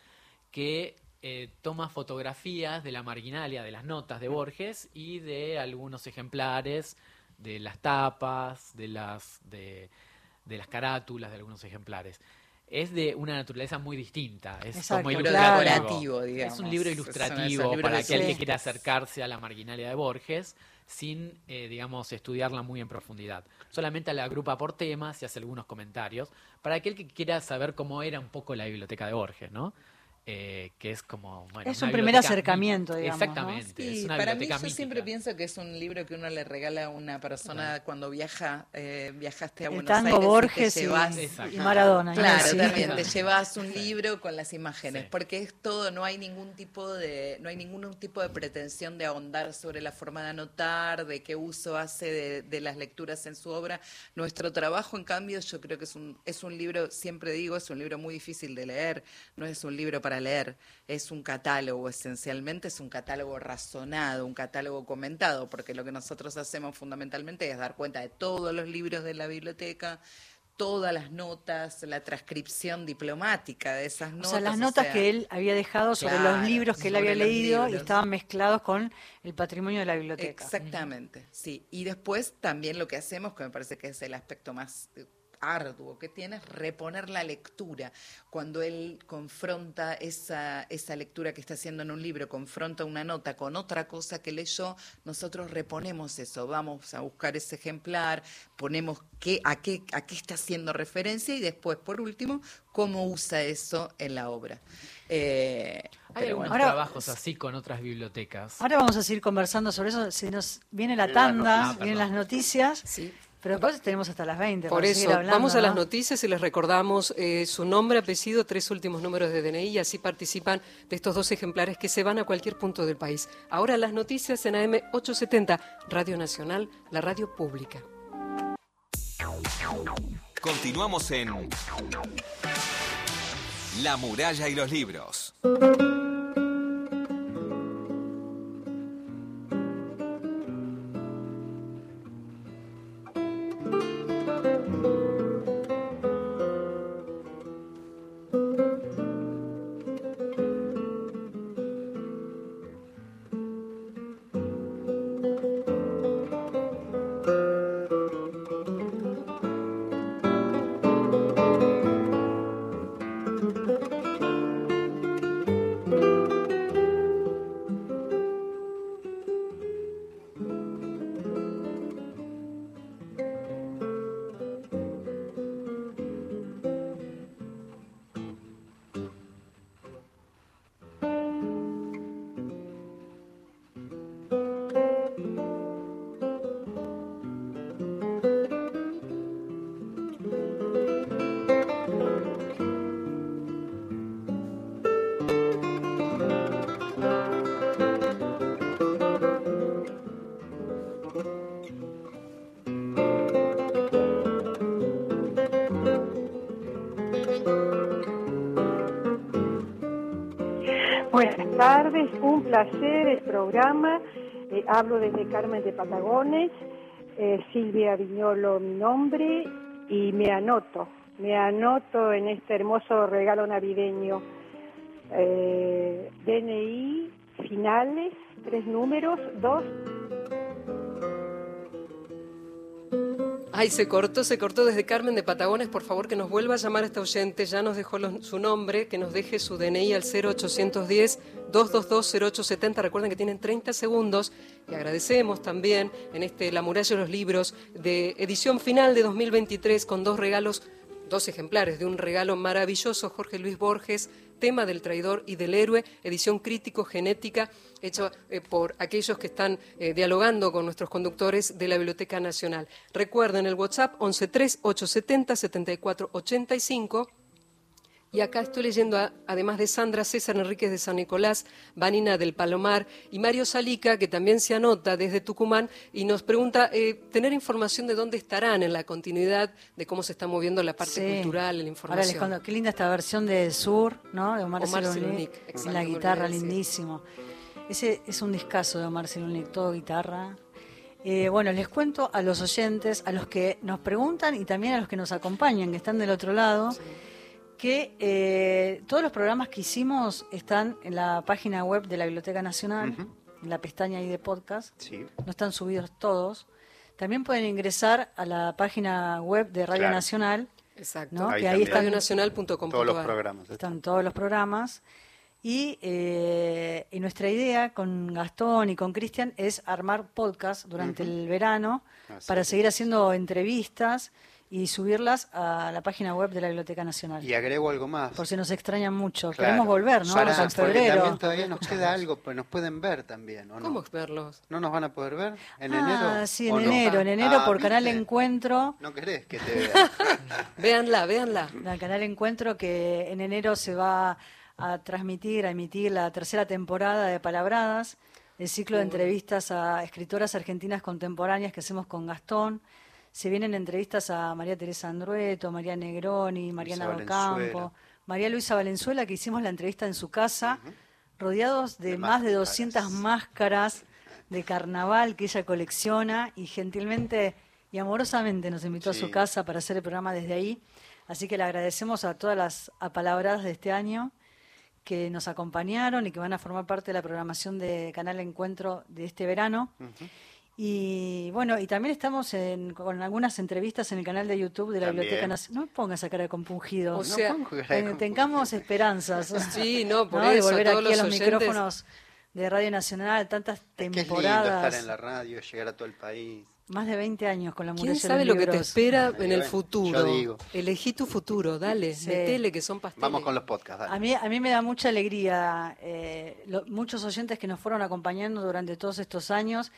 S5: que eh, toma fotografías de la marginalia, de las notas de Borges y de algunos ejemplares de las tapas, de las, de, de las carátulas de algunos ejemplares. Es de una naturaleza muy distinta, es
S1: Exacto,
S5: como
S4: libro
S1: claro.
S5: ilustrativo.
S4: decorativo, digamos.
S5: Es un libro
S4: es
S5: ilustrativo para aquel que quiera acercarse a la marginalia de Borges sin, eh, digamos, estudiarla muy en profundidad. Solamente la agrupa por temas y hace algunos comentarios para aquel que quiera saber cómo era un poco la biblioteca de Borges, ¿no? Eh, que es como... Bueno,
S1: Es un primer acercamiento,
S5: mi-
S1: digamos, ¿no?
S5: Exactamente.
S4: Sí,
S5: es una
S4: para mí yo
S5: mítica.
S4: siempre pienso que es un libro que uno le regala a una persona cuando viaja, eh, viajaste a
S1: El
S4: Buenos
S1: tango
S4: Aires
S1: Borges
S4: y te llevas
S1: y Maradona.
S4: Claro,
S1: Sí.
S4: también te llevas un libro con las imágenes,
S5: Sí.
S4: porque es todo, no hay ningún tipo de, no hay ningún tipo de pretensión de ahondar sobre la forma de anotar, de qué uso hace de, de las lecturas en su obra. Nuestro trabajo, en cambio, yo creo que es un, es un libro, siempre digo, es un libro muy difícil de leer, no es un libro para leer, es un catálogo, esencialmente es un catálogo razonado, un catálogo comentado, porque lo que nosotros hacemos fundamentalmente es dar cuenta de todos los libros de la biblioteca, todas las notas, la transcripción diplomática de esas
S1: O
S4: notas.
S1: sea, las notas
S4: sea,
S1: que él había dejado sobre
S4: Claro,
S1: los libros que él había leído y estaban mezclados con el patrimonio de la biblioteca.
S4: Exactamente, sí. Y después también lo que hacemos, que me parece que es el aspecto más eh, arduo que tiene, es reponer la lectura. Cuando él confronta esa, esa lectura que está haciendo en un libro, confronta una nota con otra cosa que leyó, nosotros reponemos eso, vamos a buscar ese ejemplar, ponemos qué, a, qué, a qué está haciendo referencia y después, por último, cómo usa eso en la obra. Eh,
S5: Hay algunos
S4: bueno.
S1: Ahora-
S5: trabajos así con otras bibliotecas.
S1: Ahora vamos a seguir conversando sobre eso. Se nos viene la tanda, vienen las noticias,
S3: Sí.
S1: Pero después tenemos hasta las 20.
S3: Por eso,
S1: hablando,
S3: vamos a las
S1: ¿no?
S3: noticias y les recordamos eh, su nombre, apellido, tres últimos números de DNI y así participan de estos dos ejemplares que se van a cualquier punto del país. Ahora las noticias en AM 870, Radio Nacional, la radio pública.
S7: Continuamos en La muralla y los libros.
S8: Tardes, un placer el programa. Eh, hablo desde Carmen de Patagones, eh, Silvia Viñolo mi nombre y me anoto, me anoto en este hermoso regalo navideño. Eh, DNI finales, tres números, dos
S3: Ay, se cortó, se cortó desde Carmen de Patagones. Por favor, que nos vuelva a llamar a esta oyente. Ya nos dejó su nombre, que nos deje su DNI al 0810-222-0870. Recuerden que tienen 30 segundos. Y agradecemos también en este La muralla de los libros de edición final de 2023 con dos regalos, dos ejemplares de un regalo maravilloso, Jorge Luis Borges, tema del traidor y del héroe, edición crítico genética, hecha eh, por aquellos que están eh, dialogando con nuestros conductores de la Biblioteca Nacional. Recuerden el WhatsApp 113-870-7485. Y acá estoy leyendo, a- además de Sandra, César Enríquez de San Nicolás, Vanina del Palomar y Mario Salica, que también se anota desde Tucumán y nos pregunta eh, tener información de dónde estarán en la continuidad de cómo se está moviendo la parte
S1: Sí.
S3: cultural, la
S1: Ahora
S3: información.
S1: cuento, qué linda esta versión de Sur, ¿no? De Omar,
S3: Omar
S1: Zelunic,
S3: Zelunic,
S1: en la guitarra, lindísimo. Ese es un discazo de Omar Zelunic, todo guitarra. Eh, bueno, les cuento a los oyentes, a los que nos preguntan y también a los que nos acompañan, que están del otro lado, que eh, todos los programas que hicimos están en la página web de la Biblioteca Nacional, en la pestaña ahí de podcast.
S2: Sí.
S1: no están subidos todos. También pueden ingresar a la página web de Radio
S2: Claro.
S1: Nacional,
S3: Exacto.
S1: ¿no?
S2: Ahí
S1: que ahí
S2: también.
S1: están,
S3: Radionacional.com.
S2: Todos los programas.
S1: están todos los programas. Y, eh, y nuestra idea con Gastón y con Cristian es armar podcast durante el verano
S2: Así
S1: para
S2: es.
S1: seguir haciendo entrevistas y subirlas a la página web de la Biblioteca Nacional.
S2: Y agrego algo más.
S1: Por si nos extrañan mucho.
S2: Claro.
S1: Queremos volver, ¿no?
S2: Para-
S1: en febrero.
S2: también todavía nos queda algo, pues nos pueden ver también, ¿o no?
S3: ¿Cómo verlos?
S2: ¿No nos van a poder ver en
S1: ah,
S2: enero?
S1: sí, en enero. En enero
S2: Ah,
S1: por Canal. Encuentro.
S2: No querés que te vean.
S3: Véanla, véanla.
S1: La Canal Encuentro que en enero se va a transmitir, a emitir la tercera temporada de Palabradas, el ciclo de entrevistas a escritoras argentinas contemporáneas que hacemos con Gastón. Se vienen entrevistas a María Teresa Andrueto, María Negroni, Mariana Docampo. María Luisa Valenzuela, que hicimos la entrevista en su casa, rodeados de,
S2: De
S1: más de
S2: máscaras.
S1: 200 máscaras de carnaval que ella colecciona y gentilmente y amorosamente nos invitó a su casa para hacer el programa desde ahí. Así que le agradecemos a todas las apalabradas de este año que nos acompañaron y que van a formar parte de la programación de Canal Encuentro de este verano. Y bueno, y también estamos en- con algunas entrevistas en el canal de YouTube de la
S2: También.
S1: Biblioteca Nacional. No me pongas esa cara de compungido.
S3: O
S2: No
S3: sea,
S2: pongo cara de confusión.
S1: tengamos esperanzas.
S3: Sí, no, por
S1: ¿no? de
S3: eso,
S1: volver
S3: todos
S1: aquí a
S3: los
S1: los
S3: oyentes-
S1: micrófonos de Radio Nacional, tantas
S2: Es que es lindo
S1: temporadas,
S2: estar en la radio, llegar a todo el país.
S1: más de 20 años con la
S3: ¿Quién
S1: muralla de
S3: sabe
S1: los
S3: lo que te espera
S2: Ay,
S3: en el futuro?
S2: yo digo.
S3: Elegí tu futuro, dale,
S1: Sí.
S3: metele que son pasteles.
S2: Vamos con los podcasts, dale.
S1: A mí, a mí me da mucha alegría eh, lo- muchos oyentes que nos fueron acompañando durante todos estos años,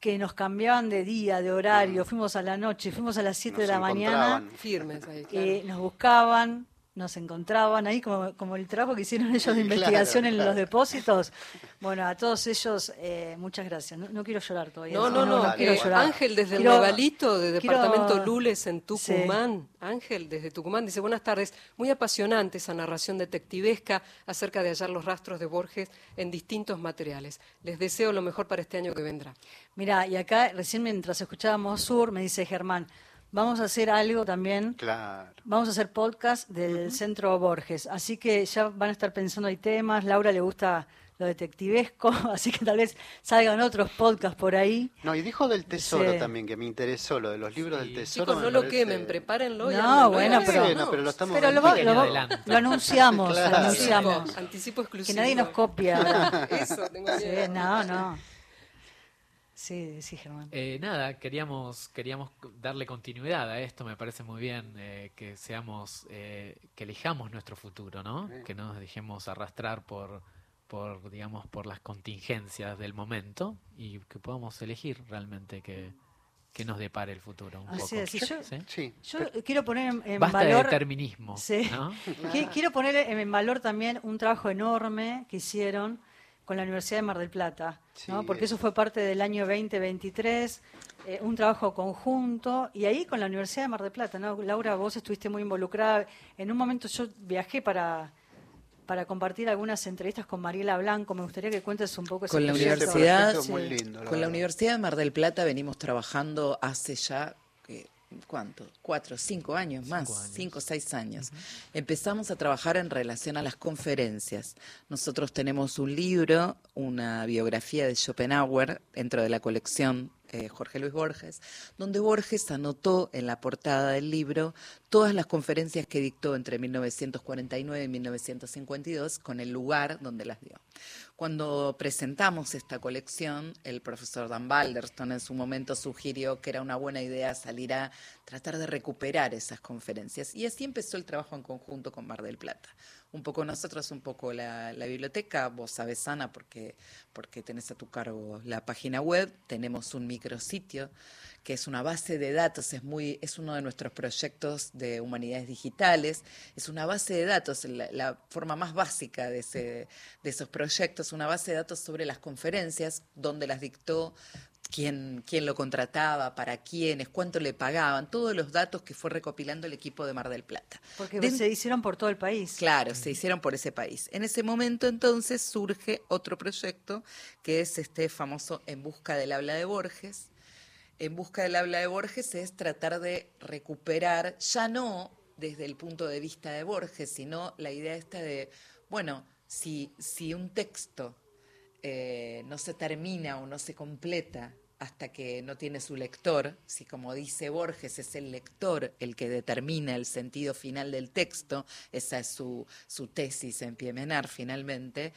S1: que nos cambiaban de día, de horario, fuimos a la noche, fuimos a las 7
S2: Nos
S1: de la mañana.
S3: Firmes ahí, claro.
S1: eh, nos buscaban, nos encontraban ahí, como, como el trabajo que hicieron ellos de
S2: Claro,
S1: investigación en
S2: claro.
S1: los depósitos. Bueno, a todos ellos, eh, muchas gracias. No, no quiero llorar todavía.
S3: No, no, no.
S2: dale,
S1: quiero
S3: eh,
S1: llorar.
S3: Ángel desde
S1: Quiero-
S3: el Nogalito, de
S1: quiero-
S3: Departamento Lules en
S1: Sí.
S3: Tucumán. Ángel desde Tucumán dice, buenas tardes. Muy apasionante esa narración detectivesca acerca de hallar los rastros de Borges en distintos materiales. Les deseo lo mejor para este año que vendrá.
S1: Mira, y acá recién mientras escuchábamos Sur, me dice Germán, vamos a hacer algo también
S2: Claro.
S1: Vamos a hacer podcast del Centro Borges, así que ya van a estar pensando hay temas. Laura le gusta lo detectivesco, así que tal vez salgan otros podcasts por ahí.
S2: No, y dijo del tesoro
S1: Sí.
S2: también, que me interesó, lo de los libros del tesoro.
S3: Chicos, no lo
S2: parece-
S3: quemen, prepárenlo. y
S1: No,
S3: ármenlo,
S1: bueno,
S3: y
S1: pero-
S2: pero lo estamos
S1: Pero lo, lo,
S5: adelante.
S1: lo anunciamos,
S2: Claro.
S1: lo anunciamos.
S3: Anticipo, anticipo exclusivo.
S1: Que nadie nos copia.
S3: Eso, tengo
S1: Sí,
S3: miedo.
S1: no, no. Sí, sí, Germán.
S5: Eh, nada, queríamos queríamos darle continuidad a esto, me parece muy bien eh, que seamos, eh, que elijamos nuestro futuro, ¿no? Que no nos dejemos arrastrar por, por, digamos, por las contingencias del momento y que podamos elegir realmente que, que nos depare el futuro un
S1: Así
S5: poco.
S1: yo-
S5: ¿Sí?
S2: Sí.
S1: Yo quiero poner en, en
S5: Basta de
S1: valor...
S5: determinismo,
S1: Sí. Quiero poner en valor también un trabajo enorme que hicieron con la Universidad de Mar del Plata, ¿no? Porque
S2: eso.
S1: eso fue parte del año 2023, eh, un trabajo conjunto, y ahí con la Universidad de Mar del Plata, ¿no? Laura, vos estuviste muy involucrada. En un momento yo viajé para, para compartir algunas entrevistas con Mariela Blanco, me gustaría que cuentes un poco ese
S4: Con la universidad,
S2: proyecto es muy lindo, la
S4: Con la. Universidad de Mar del Plata venimos trabajando hace ya, ¿cuánto? Cuatro, cinco años más,
S5: Cinco años.
S4: cinco, seis años. Empezamos a trabajar en relación a las conferencias. Nosotros tenemos un libro, una biografía de Schopenhauer dentro de la colección eh, Jorge Luis Borges, donde Borges anotó en la portada del libro todas las conferencias que dictó entre 1949 y 1952 con el lugar donde las dio. Cuando presentamos esta colección, el profesor Dan Balderston en su momento sugirió que era una buena idea salir a tratar de recuperar esas conferencias. Y así empezó el trabajo en conjunto con Mar del Plata. Un poco nosotros, un poco la, biblioteca, vos sabés, Ana, porque, porque tenés a tu cargo la página web, tenemos un micrositio que es una base de datos, es, muy, es uno de nuestros proyectos de humanidades digitales, es una base de datos, la, forma más básica de esos proyectos, una base de datos sobre las conferencias, dónde las dictó, quién, quién lo contrataba, para quiénes, cuánto le pagaban, todos los datos que fue recopilando el equipo de Mar del Plata.
S1: Porque se hicieron por todo el país.
S4: Claro, se hicieron por ese país. En ese momento entonces surge otro proyecto que es este famoso En Busca del Habla de Borges. En Busca del Habla de Borges es tratar de recuperar, ya no desde el punto de vista de Borges, sino la idea esta de, bueno, si, un texto eh, no se termina o no se completa hasta que no tiene su lector, si como dice Borges es el lector el que determina el sentido final del texto, esa es su, su tesis en Piemenar finalmente,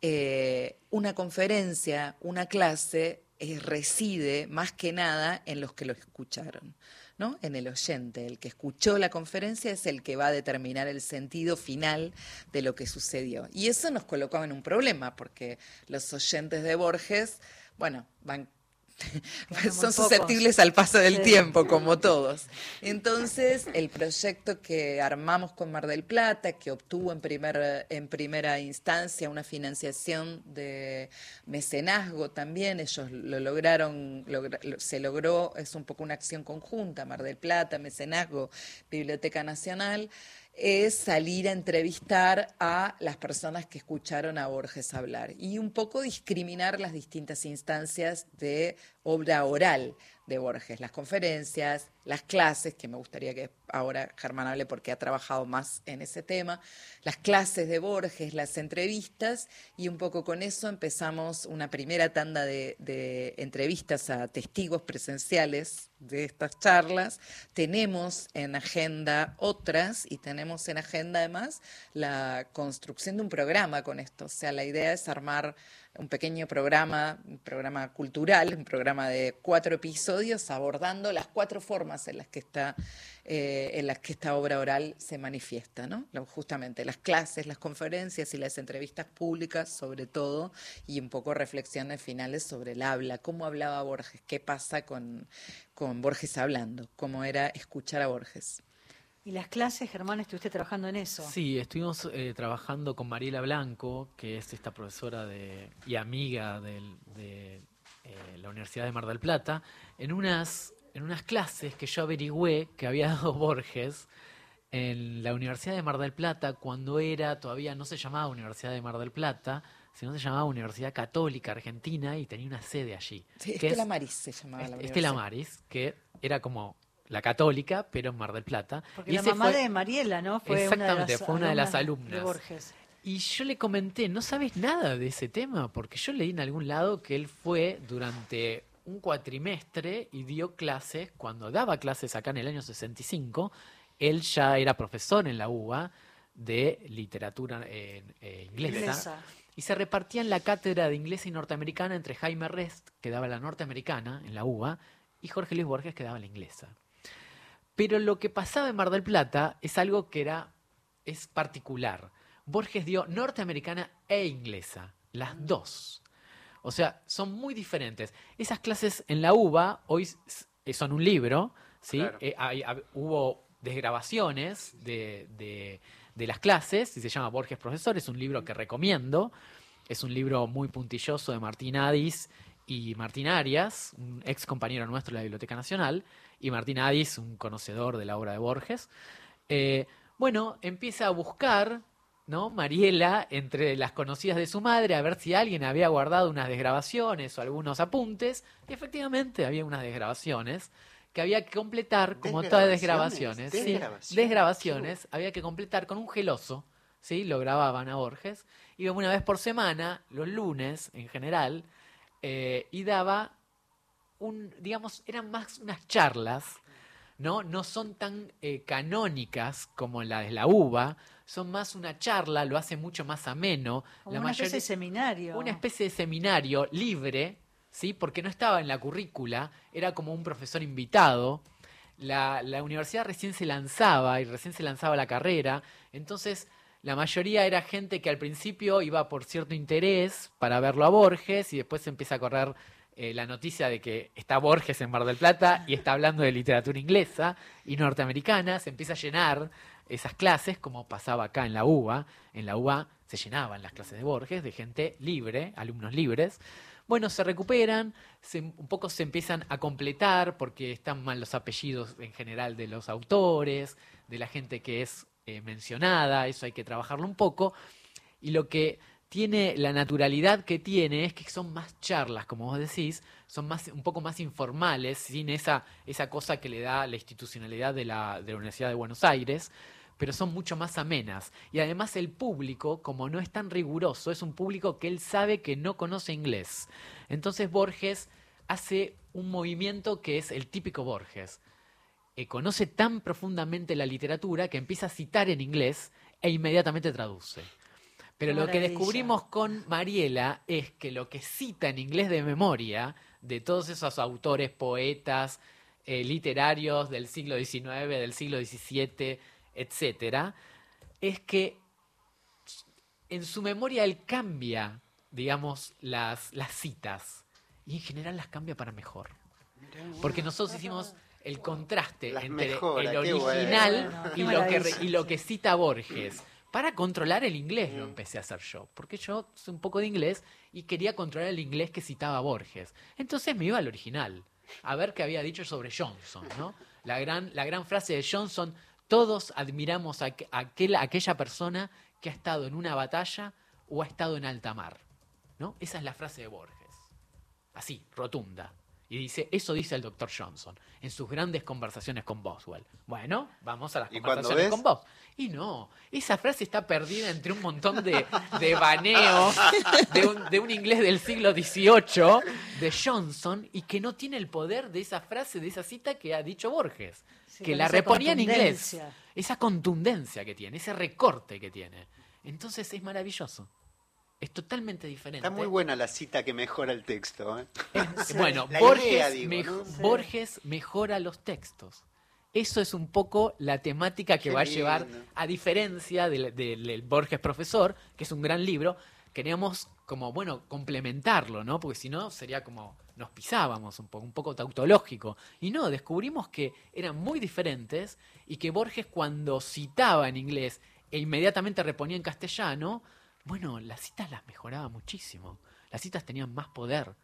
S4: eh, una conferencia, una clase eh, reside más que nada en los que lo escucharon. ¿No? en el oyente. El que escuchó la conferencia es el que va a determinar el sentido final de lo que sucedió. Y eso nos colocaba en un problema, porque los oyentes de Borges, bueno, van son susceptibles al paso del tiempo, como todos. Entonces, el proyecto que armamos con Mar del Plata, que obtuvo en, primer, en primera instancia una financiación de mecenazgo también, ellos lo lograron, se logró, es un poco una acción conjunta, Mar del Plata, mecenazgo, Biblioteca Nacional es salir a entrevistar a las personas que escucharon a Borges hablar y un poco discriminar las distintas instancias de obra oral de Borges, las conferencias, las clases, que me gustaría que ahora Germán hable porque ha trabajado más en ese tema, las clases de Borges, las entrevistas, y un poco con eso empezamos una primera tanda de, de entrevistas a testigos presenciales de estas charlas. Tenemos en agenda otras y tenemos en agenda además la construcción de un programa con esto. O sea, la idea es armar un pequeño programa, un programa cultural, un programa de cuatro episodios abordando las cuatro formas en las que está, eh, en las que esta obra oral se manifiesta, ¿no? Justamente las clases, las conferencias y las entrevistas públicas, sobre todo, y un poco reflexiones finales sobre el habla, cómo hablaba Borges, qué pasa con, con Borges hablando, cómo era escuchar a Borges.
S1: ¿Y las clases, Germán, estuviste trabajando en eso?
S5: Sí, estuvimos eh, trabajando con Mariela Blanco, que es esta profesora de, y amiga de eh, la Universidad de Mar del Plata, en unas, en unas clases que yo averigüé que había dado Borges en la Universidad de Mar del Plata cuando era, todavía no se llamaba Universidad de Mar del Plata, sino se llamaba Universidad Católica Argentina y tenía una sede allí.
S4: Sí, Estela Maris se llamaba la
S5: Estela Maris, que era como la católica, pero en Mar del Plata.
S1: Porque y la mamá de Mariela, ¿no?
S5: Fue exactamente, fue una de las alumnas. Borges. Y yo le comenté, no sabes nada de ese tema, porque yo leí en algún lado que él fue durante un cuatrimestre y dio clases, cuando daba clases acá en el año 65, él ya era profesor en la UBA de literatura eh, inglesa, inglesa, y se repartían la cátedra de inglés y norteamericana entre Jaime Rest, que daba la norteamericana en la UBA, y Jorge Luis Borges, que daba la inglesa. Pero lo que pasaba en Mar del Plata es algo que era es particular. Borges dio norteamericana e inglesa, las dos. O sea, son muy diferentes. Esas clases en la UBA hoy son un libro, ¿sí? Eh, hubo desgrabaciones de, de, las clases, y se llama Borges Profesor, es un libro que recomiendo. Es un libro muy puntilloso de Martín Adis y Martín Arias, un ex compañero nuestro de la Biblioteca Nacional, y Martín Adis, un conocedor de la obra de Borges. Eh, bueno, empieza a buscar, ¿no? Mariela, entre las conocidas de su madre, a ver si alguien había guardado unas desgrabaciones o algunos apuntes. Y efectivamente había unas desgrabaciones que había que completar, como todas desgrabaciones. Desgrabaciones. Sí, desgrabaciones. Había que completar con un geloso. ¿sí? Lo grababan a Borges. Iba una vez por semana, los lunes en general, eh, y daba un, digamos, eran más unas charlas, ¿no? No son tan eh, canónicas como la de la uva, son más una charla, lo hace mucho más ameno.
S1: la una especie de seminario.
S5: Una especie de seminario libre, ¿sí? Porque no estaba en la currícula, era como un profesor invitado. La, la universidad recién se lanzaba y recién se lanzaba la carrera, entonces la mayoría era gente que al principio iba por cierto interés para verlo a Borges y después empieza a correr eh, la noticia de que está Borges en Mar del Plata y está hablando de literatura inglesa y norteamericana, se empieza a llenar esas clases, como pasaba acá en la UBA. En la UBA se llenaban las clases de Borges de gente libre, alumnos libres. Bueno, se recuperan, un poco se empiezan a completar porque están mal los apellidos en general de los autores, de la gente que es eh, mencionada, eso hay que trabajarlo un poco. Y lo que tiene la naturalidad que tiene es que son más charlas, como vos decís, son más, un poco más informales, sin esa, esa cosa que le da la institucionalidad de la, Universidad de Buenos Aires, pero son mucho más amenas. Y además el público, como no es tan riguroso, es un público que él sabe que no conoce inglés. Entonces Borges hace un movimiento que es el típico Borges. Eh, conoce tan profundamente la literatura que empieza a citar en inglés e inmediatamente traduce. Pero lo que descubrimos con Mariela es que lo que cita en inglés de memoria de todos esos autores, poetas, eh, literarios del siglo XIX, del siglo XVII, etcétera, es que en su memoria él cambia, digamos, las, las citas y en general las cambia para mejor. Porque nosotros hicimos el contraste
S2: Las
S5: entre
S2: mejora,
S5: el original
S1: bueno.
S5: y, lo que, y lo que cita Borges. Para controlar el inglés lo empecé a hacer yo, porque yo sé un poco de inglés y quería controlar el inglés que citaba Borges. Entonces me iba al original, a ver qué había dicho sobre Johnson, ¿no? La gran, la gran frase de Johnson, todos admiramos a, aqu- aquel- aquella persona que ha estado en una batalla o ha estado en alta mar, ¿no? Esa es la frase de Borges así, rotunda. Y dice, eso dice el doctor Johnson en sus grandes conversaciones con Boswell. Bueno, vamos a las
S2: ¿Y cuando
S5: conversaciones con Bos. Y no, esa frase está perdida entre un montón de, de baneos de un, de un inglés del siglo XVIII, de Johnson, y que no tiene el poder de esa frase, de esa cita que ha dicho Borges,
S1: Sí,
S5: que la
S1: esa
S5: reponía en inglés.
S1: contundencia.
S5: Esa contundencia que tiene, ese recorte que tiene. Entonces es maravilloso. Es totalmente diferente.
S2: Está muy buena la cita que mejora el texto. ¿eh?
S5: Es- bueno,
S2: La
S5: Borges,
S2: idea, digo,
S5: mej-
S2: ¿no?
S1: Sí.
S5: Borges mejora los textos. Eso es un poco la temática que
S2: Qué
S5: va a llevar,
S2: lindo.
S5: a diferencia del, del- del Borges Profesor, que es un gran libro, queríamos como, bueno, complementarlo, ¿no? Porque si no sería como nos pisábamos un poco, un poco tautológico. Y no, descubrimos que eran muy diferentes y que Borges cuando citaba en inglés e inmediatamente reponía en castellano, bueno, las citas las mejoraba muchísimo. Las citas tenían más poder.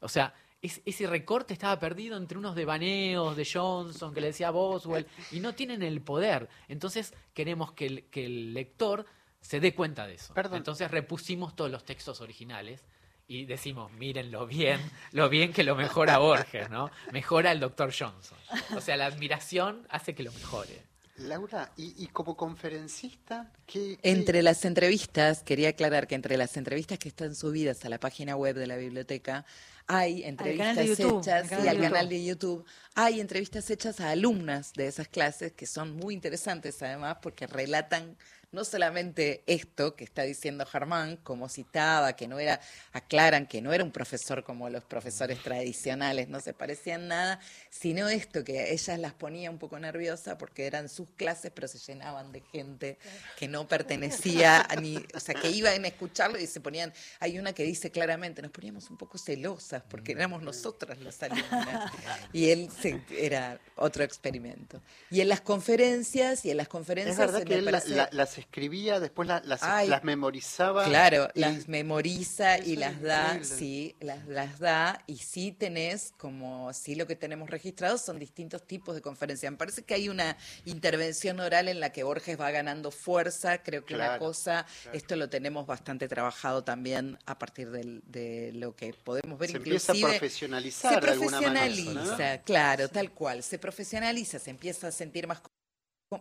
S5: O sea, es- ese recorte estaba perdido entre unos devaneos de Johnson que le decía a Boswell y no tienen el poder. Entonces queremos que el, que el lector se dé cuenta de eso.
S2: Perdón.
S5: Entonces repusimos todos los textos originales y decimos, miren lo bien, lo bien que lo mejora Borges, ¿no? Mejora el doctor Johnson. O sea, la admiración hace que lo mejore.
S2: Laura, ¿y, y como conferencista? ¿qué, qué-
S4: Entre las entrevistas, quería aclarar que entre las entrevistas que están subidas a la página web de la biblioteca, hay entrevistas
S1: YouTube,
S4: hechas
S1: al
S4: y al canal de YouTube, hay entrevistas hechas a alumnas de esas clases que son muy interesantes además porque relatan no solamente esto que está diciendo Germán, como citaba, que no era, aclaran que no era un profesor como los profesores tradicionales, no se parecían nada, sino esto que ellas las ponía un poco nerviosa porque eran sus clases, pero se llenaban de gente que no pertenecía a ni, o sea, que iban a escucharlo y se ponían, hay una que dice claramente, nos poníamos un poco celosas porque éramos nosotras las alumnas. Y él se- era otro experimento. Y en las conferencias, y en las conferencias
S2: Es verdad
S4: me
S2: que él la-
S4: parece-
S2: la- las escribía, después la- las,
S4: Ay.
S2: las memorizaba.
S4: Claro,
S2: y-
S4: las memoriza y las da,
S2: increíble.
S4: sí, las, las da y sí tenés como, sí lo que tenemos registrado son distintos tipos de conferencias. Me parece que hay una intervención oral en la que Borges va ganando fuerza, creo que una
S2: Claro,
S4: cosa,
S2: claro.
S4: esto lo tenemos bastante trabajado también a partir del- de lo que podemos ver
S2: Se empieza a
S4: inclusive.
S2: profesionalizar
S4: Se
S2: de alguna manera.
S4: profesionaliza,
S2: ¿no?
S4: claro, tal cual. Se profesionaliza, se empieza a sentir más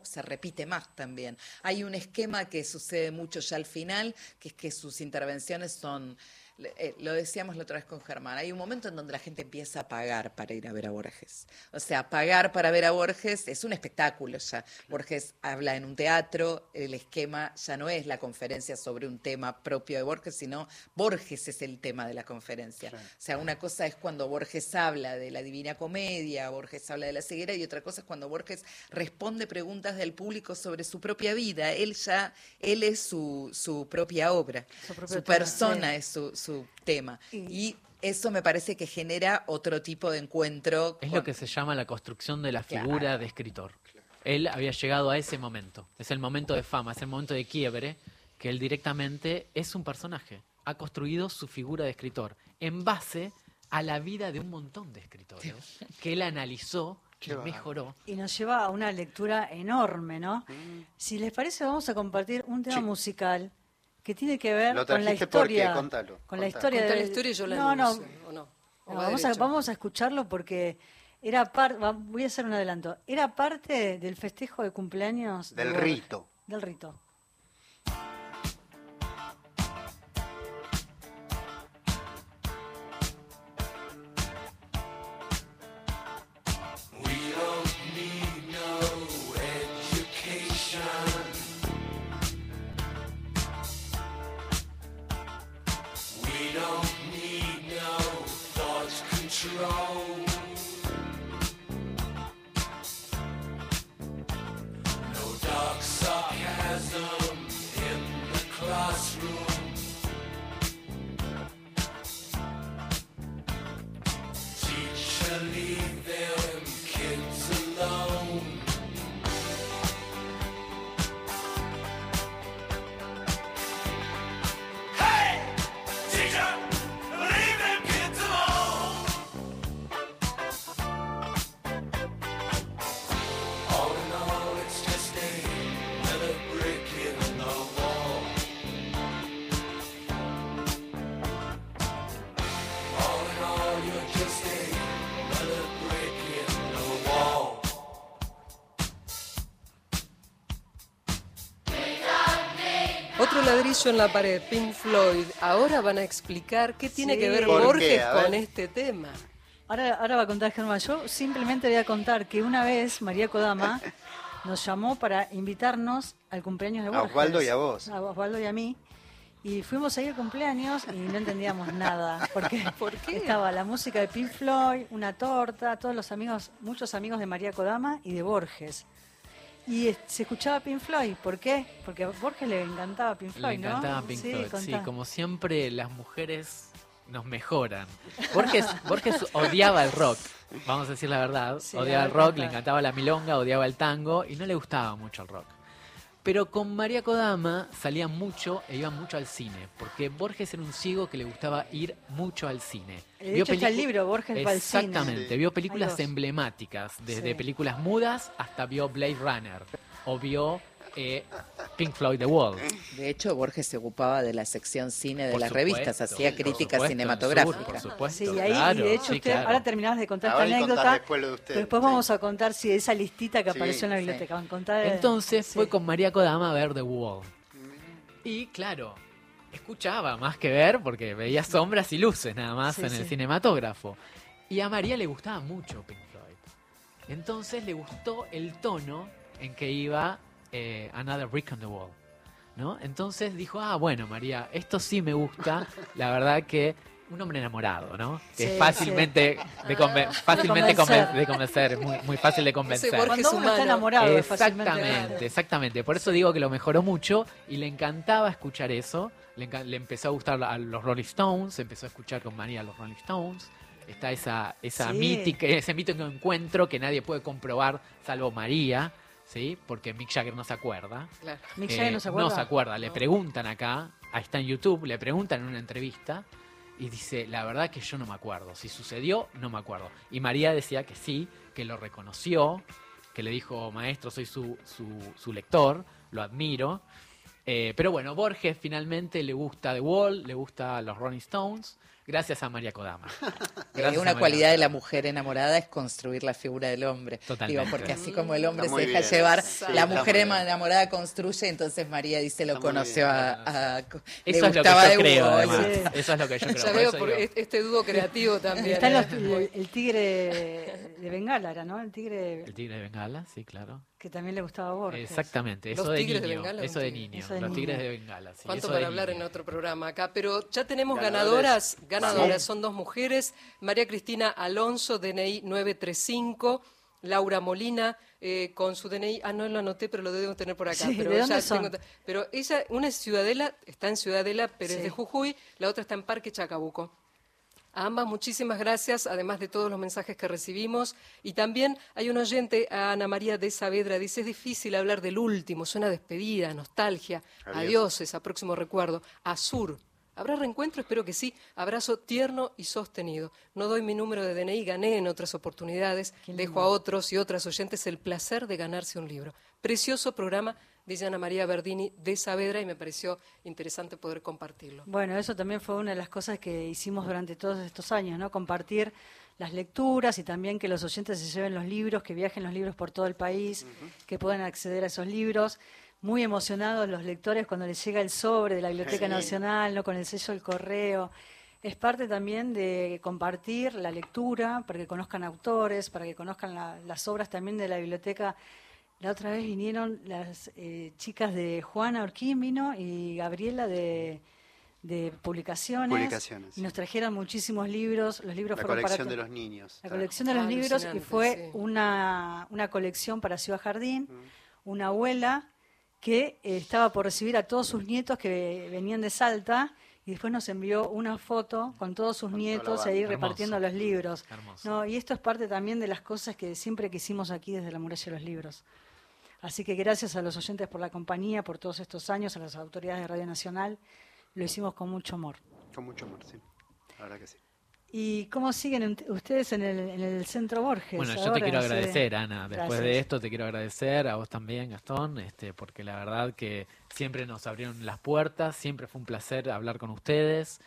S4: se repite más también. Hay un esquema que sucede mucho ya al final, que es que sus intervenciones son, eh, lo decíamos la otra vez con Germán, hay un momento en donde la gente empieza a pagar para ir a ver a Borges. O sea, pagar para ver a Borges es un espectáculo ya. Borges habla en un teatro, el esquema ya no es la conferencia sobre un tema propio de Borges, sino Borges es el tema de la conferencia. O sea, una cosa es cuando Borges habla de la Divina Comedia, Borges habla de la ceguera, y otra cosa es cuando Borges responde preguntas del público sobre su propia vida. Él ya, él es su, su propia obra,
S1: Su
S4: persona
S1: sí.
S4: es su, su tema.
S1: Y-
S4: Y eso me parece que genera otro tipo de encuentro.
S5: Es
S4: con-
S5: lo que se llama la construcción de la
S4: Claro.
S5: figura de escritor. Él había llegado a ese momento. Es el momento de fama, es el momento de quiebre, que él directamente es un personaje. Ha construido su figura de escritor en base a la vida de un montón de escritores que él analizó y
S2: Qué
S5: mejoró.
S1: Y nos lleva a una lectura enorme, ¿no? Si les parece, vamos a compartir un tema
S2: Sí.
S1: musical que tiene que ver
S2: Lo
S1: con la
S2: trajiste porque,
S1: historia.
S2: contalo,
S1: con la historia
S3: Contá la historia y yo la
S1: No, no,
S3: ¿o no? ¿O
S1: no,
S3: va
S1: vamos, a, vamos a escucharlo porque era parte, voy a hacer un adelanto, era parte del festejo de cumpleaños de
S2: Del rito.
S1: Del rito.
S3: believe. En la pared, Pink Floyd. Ahora van a explicar qué tiene
S1: Sí.
S3: que ver. Borges
S2: A ver.
S3: con este tema.
S1: Ahora, ahora va a contar Germán. Yo simplemente voy a contar que una vez María Kodama nos llamó para invitarnos al cumpleaños de
S2: A
S1: Borges.
S2: Osvaldo y a vos.
S1: A Osvaldo y a mí. Y fuimos ahí al cumpleaños y no entendíamos nada. Porque
S3: ¿Por qué?
S1: estaba la música de Pink Floyd, una torta, todos los amigos, muchos amigos de María Kodama y de Borges. Y se escuchaba Pink Floyd. ¿Por qué? Porque a Borges le encantaba Pink
S5: Le
S1: Floyd, ¿no?
S5: encantaba Pink
S1: Sí,
S5: Floyd. Sí, como siempre, las mujeres nos mejoran. Borges, Borges odiaba el rock, vamos a decir la verdad.
S1: Sí,
S5: odiaba el rock, le encantaba la milonga, odiaba el tango y no le gustaba mucho el rock. Pero con María Kodama salían mucho e iban mucho al cine, porque Borges era un ciego que le gustaba ir mucho al cine.
S1: De hecho, está el libro, Borges va al cine.
S5: Exactamente, vio películas emblemáticas, desde
S1: Sí.
S5: películas mudas hasta vio Blade Runner, o vio eh, Pink Floyd The Wall.
S4: De hecho, Borges se ocupaba de la sección cine de
S5: Por
S4: las
S5: supuesto,
S4: revistas, hacía
S5: por
S4: crítica
S5: supuesto, en
S4: cinematográfica.
S5: Sur, por supuesto,
S1: Sí, y ahí,
S5: claro,
S1: y de hecho,
S5: sí,
S1: usted,
S5: claro.
S1: ahora terminamos de contar
S2: Ahora
S1: esta anécdota.
S2: después lo de usted,
S1: pero después
S2: sí.
S1: vamos a contar si esa listita que
S2: Sí,
S1: apareció en la
S4: sí.
S1: biblioteca. Contar, eh,
S5: Entonces
S1: sí.
S5: fue con María Kodama a ver The Wall. Y claro, escuchaba más que ver porque veía sombras y luces nada más
S1: Sí,
S5: en el cinematógrafo. Y a María le gustaba mucho Pink Floyd. Entonces le gustó el tono en que iba eh, Another Brick on the Wall. ¿no? Entonces dijo, ah, bueno, María, esto sí me gusta. La verdad que un hombre enamorado, ¿no? Que
S1: Sí,
S5: es fácilmente, de, conven- fácilmente
S1: convencer.
S5: conven- de convencer, muy, muy fácil de convencer.
S3: Borges
S1: Cuando uno está enamorado,
S5: Exactamente, exactamente. Por eso digo que lo mejoró mucho y le encantaba escuchar eso. Le, le empezó a gustar a los Rolling Stones, empezó a escuchar con María los Rolling Stones. Está esa, esa
S1: Sí.
S5: mítica, ese mítico encuentro que nadie puede comprobar salvo María, ¿sí? Porque Mick Jagger no se acuerda.
S3: Claro.
S1: Mick
S5: Eh,
S1: Jagger no se acuerda.
S5: No se acuerda. Le
S3: No.
S5: preguntan acá, ahí está en YouTube, le preguntan en una entrevista y dice, la verdad que yo no me acuerdo. Si sucedió, no me acuerdo. Y María decía que sí, que lo reconoció, que le dijo, maestro, soy su, su, su lector, lo admiro. Eh, pero bueno, Borges finalmente le gusta The Wall, le gusta los Rolling Stones, gracias a María Kodama.
S4: Eh, una cualidad de la mujer enamorada es construir la figura del hombre.
S5: Totalmente.
S4: Digo, porque así como el hombre se deja
S2: bien.
S4: llevar,
S2: Sí,
S4: la mujer enamorada construye, entonces María dice lo conoció a, a- le
S5: Eso es lo que yo
S4: de
S5: creo. Eso es lo que yo creo.
S3: Ya
S5: Por
S3: veo
S5: eso
S3: por
S5: digo-
S3: este dúo creativo también.
S1: Está en los-
S3: ¿eh?
S1: el, el tigre de Bengala, era, ¿no? El tigre
S5: El tigre de Bengala, sí, claro.
S1: que también le gustaba a Borges.
S5: Exactamente,
S3: Los
S5: eso de
S3: tigres de
S5: niño.
S3: Bengala,
S5: eso de niño.
S1: Eso de
S5: los
S1: niño.
S5: tigres de Bengala. sí,
S3: ¿Cuánto
S5: eso
S3: para
S5: de
S3: hablar
S5: niño.
S3: en otro programa acá? Pero ya tenemos ganadoras, ganadoras,
S1: Sí.
S3: son dos mujeres, María Cristina Alonso, DNI 935, Laura Molina, eh, con su DNI, ah, no lo anoté, pero lo debo tener por acá.
S1: Sí,
S3: pero
S1: ¿de dónde
S3: ya
S1: son?
S3: tengo- pero ella, una es Ciudadela, está en Ciudadela, pero es de Jujuy, la otra está en Parque Chacabuco. A ambas muchísimas gracias, además de todos los mensajes que recibimos. Y también hay un oyente, a Ana María de Saavedra, dice, es difícil hablar del último, suena a despedida, nostalgia,
S2: Adiós.
S3: adiós, a próximo recuerdo, Azur. ¿Habrá reencuentro? Espero que sí. Abrazo tierno y sostenido. No doy mi número de DNI, gané en otras oportunidades. Dejo a otros y otras oyentes el placer de ganarse un libro. Precioso programa, dice Ana María Verdini de Saavedra, y me pareció interesante poder compartirlo.
S1: Bueno, eso también fue una de las cosas que hicimos durante todos estos años, ¿no? Compartir las lecturas y también que los oyentes se lleven los libros, que viajen los libros por todo el país, que puedan acceder a esos libros. Muy emocionados los lectores cuando les llega el sobre de la Biblioteca
S2: Sí.
S1: Nacional, ¿no? Con el sello del correo. Es parte también de compartir la lectura, para que conozcan autores, para que conozcan la- las obras también de la biblioteca. La otra vez vinieron las eh, chicas de Juana Orquín vino y Gabriela de, de publicaciones,
S2: Publicaciones,
S1: y nos trajeron muchísimos libros. Los libros
S2: La
S1: fueron para
S2: colección
S1: to-
S2: de los niños.
S1: la colección de los
S3: Ah,
S1: libros y fue
S3: sí.
S1: una, una colección para Ciudad Jardín,
S2: Mm.
S1: una abuela que eh, estaba por recibir a todos sus nietos que venían de Salta y después nos envió una foto con todos sus
S2: Con
S1: nietos ahí
S5: Hermoso.
S1: repartiendo los libros.
S5: Hermoso.
S1: No, y esto es parte también de las cosas que siempre quisimos aquí desde la muralla de los libros. Así que gracias a los oyentes por la compañía, por todos estos años, a las autoridades de Radio Nacional, lo hicimos con mucho amor.
S2: Con mucho amor, sí. La verdad que sí.
S1: ¿Y cómo siguen en- ustedes en el, en el Centro Borges?
S5: Bueno, yo te quiero agradecer, Ana. Después de esto te quiero agradecer, a vos también, Gastón, este, porque la verdad que siempre nos abrieron las puertas, siempre fue un placer hablar con ustedes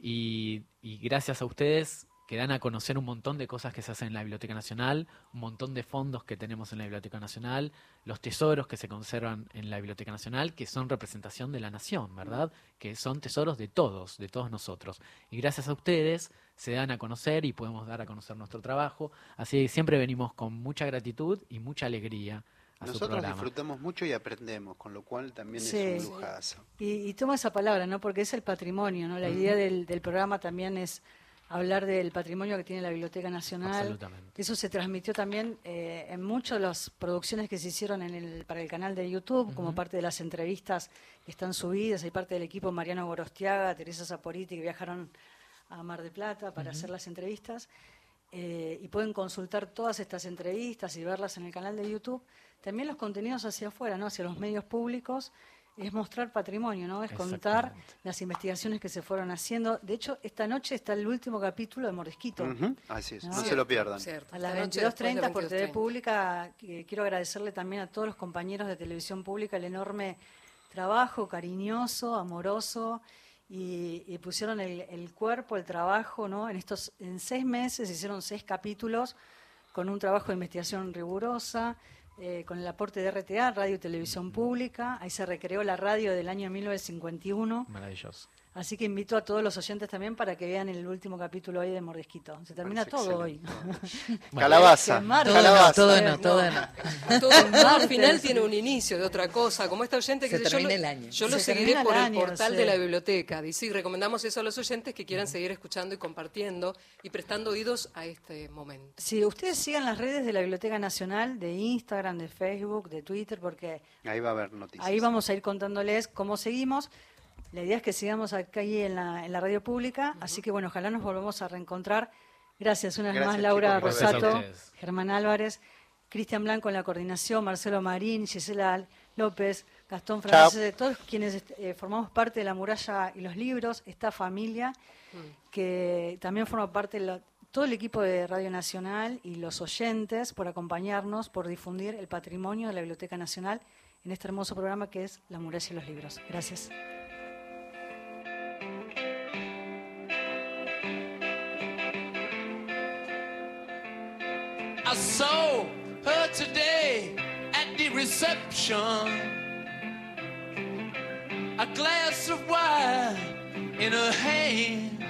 S5: y, y gracias a ustedes que dan a conocer un montón de cosas que se hacen en la Biblioteca Nacional, un montón de fondos que tenemos en la Biblioteca Nacional, los tesoros que se conservan en la Biblioteca Nacional, que son representación de la nación, ¿verdad? Que son tesoros de todos, de todos nosotros. Y gracias a ustedes se dan a conocer y podemos dar a conocer nuestro trabajo. Así que siempre venimos con mucha gratitud y mucha alegría a su
S2: Nosotros
S5: programa.
S2: disfrutamos mucho y aprendemos, con lo cual también
S1: Sí.
S2: es un lujazo.
S1: Y, y toma esa palabra, ¿no? Porque es el patrimonio, ¿no? La idea del, del programa también es hablar del patrimonio que tiene la Biblioteca Nacional.
S5: Absolutamente.
S1: Eso se transmitió también eh, en muchas de las producciones que se hicieron en el, para el canal de YouTube, como parte de las entrevistas que están subidas. Hay parte del equipo Mariano Gorostiaga, Teresa Zaporiti, que viajaron a Mar de Plata para hacer las entrevistas. Eh, y pueden consultar todas estas entrevistas y verlas en el canal de YouTube. También los contenidos hacia afuera, ¿no? hacia los medios públicos, es mostrar patrimonio, ¿no? es contar las investigaciones que se fueron haciendo. De hecho, esta noche está el último capítulo de Mordisquito.
S2: Ujú, Así es,
S1: No.
S2: no se lo pierdan.
S3: Cierto.
S1: A las
S3: Esta noche después de
S1: 22.30 por TV
S3: 22:30.
S1: Pública, que quiero agradecerle también a todos los compañeros de Televisión Pública el enorme trabajo cariñoso, amoroso, y, y pusieron el, el cuerpo, el trabajo, ¿no? En estos, en seis meses hicieron seis capítulos con un trabajo de investigación rigurosa, eh, con el aporte de RTA, Radio y Televisión Pública. Ahí se recreó la radio del año 1951.
S5: Maravilloso.
S1: Así que invito a todos los oyentes también para que vean el último capítulo hoy de Mordisquito. Se termina
S2: Parece
S1: todo hoy.
S2: Calabaza.
S4: Todo no,
S2: calabaza.
S4: todo no, todo no.
S3: Todo, todo al final tiene un inicio de otra cosa, como esta oyente que
S4: Se
S3: yo,
S4: el año.
S3: yo lo
S1: Se
S3: seguiré por
S1: el año,
S3: portal
S1: sí.
S3: de la biblioteca. Dice, y recomendamos eso a los oyentes que quieran seguir escuchando y compartiendo y prestando oídos a este momento.
S1: Si ustedes sigan las redes de la Biblioteca Nacional, de Instagram, de Facebook, de Twitter, porque
S2: Ahí va a haber noticias.
S1: ahí vamos a ir contándoles cómo seguimos. La idea es que sigamos ahí en la, en la radio pública, así que bueno, ojalá nos volvamos a reencontrar. Gracias una vez
S2: Gracias,
S1: más, Laura
S2: chicos,
S1: Rosato. Germán Álvarez, Cristian Blanco en la coordinación, Marcelo Marín, Gisela López, Gastón. Francés, todos quienes eh, formamos parte de la muralla y los libros, esta familia que también forma parte de la- todo el equipo de Radio Nacional y los oyentes por acompañarnos, por difundir el patrimonio de la Biblioteca Nacional en este hermoso programa que es La muralla y los libros. Gracias.
S9: I saw her today at the reception. A glass of wine in her hand.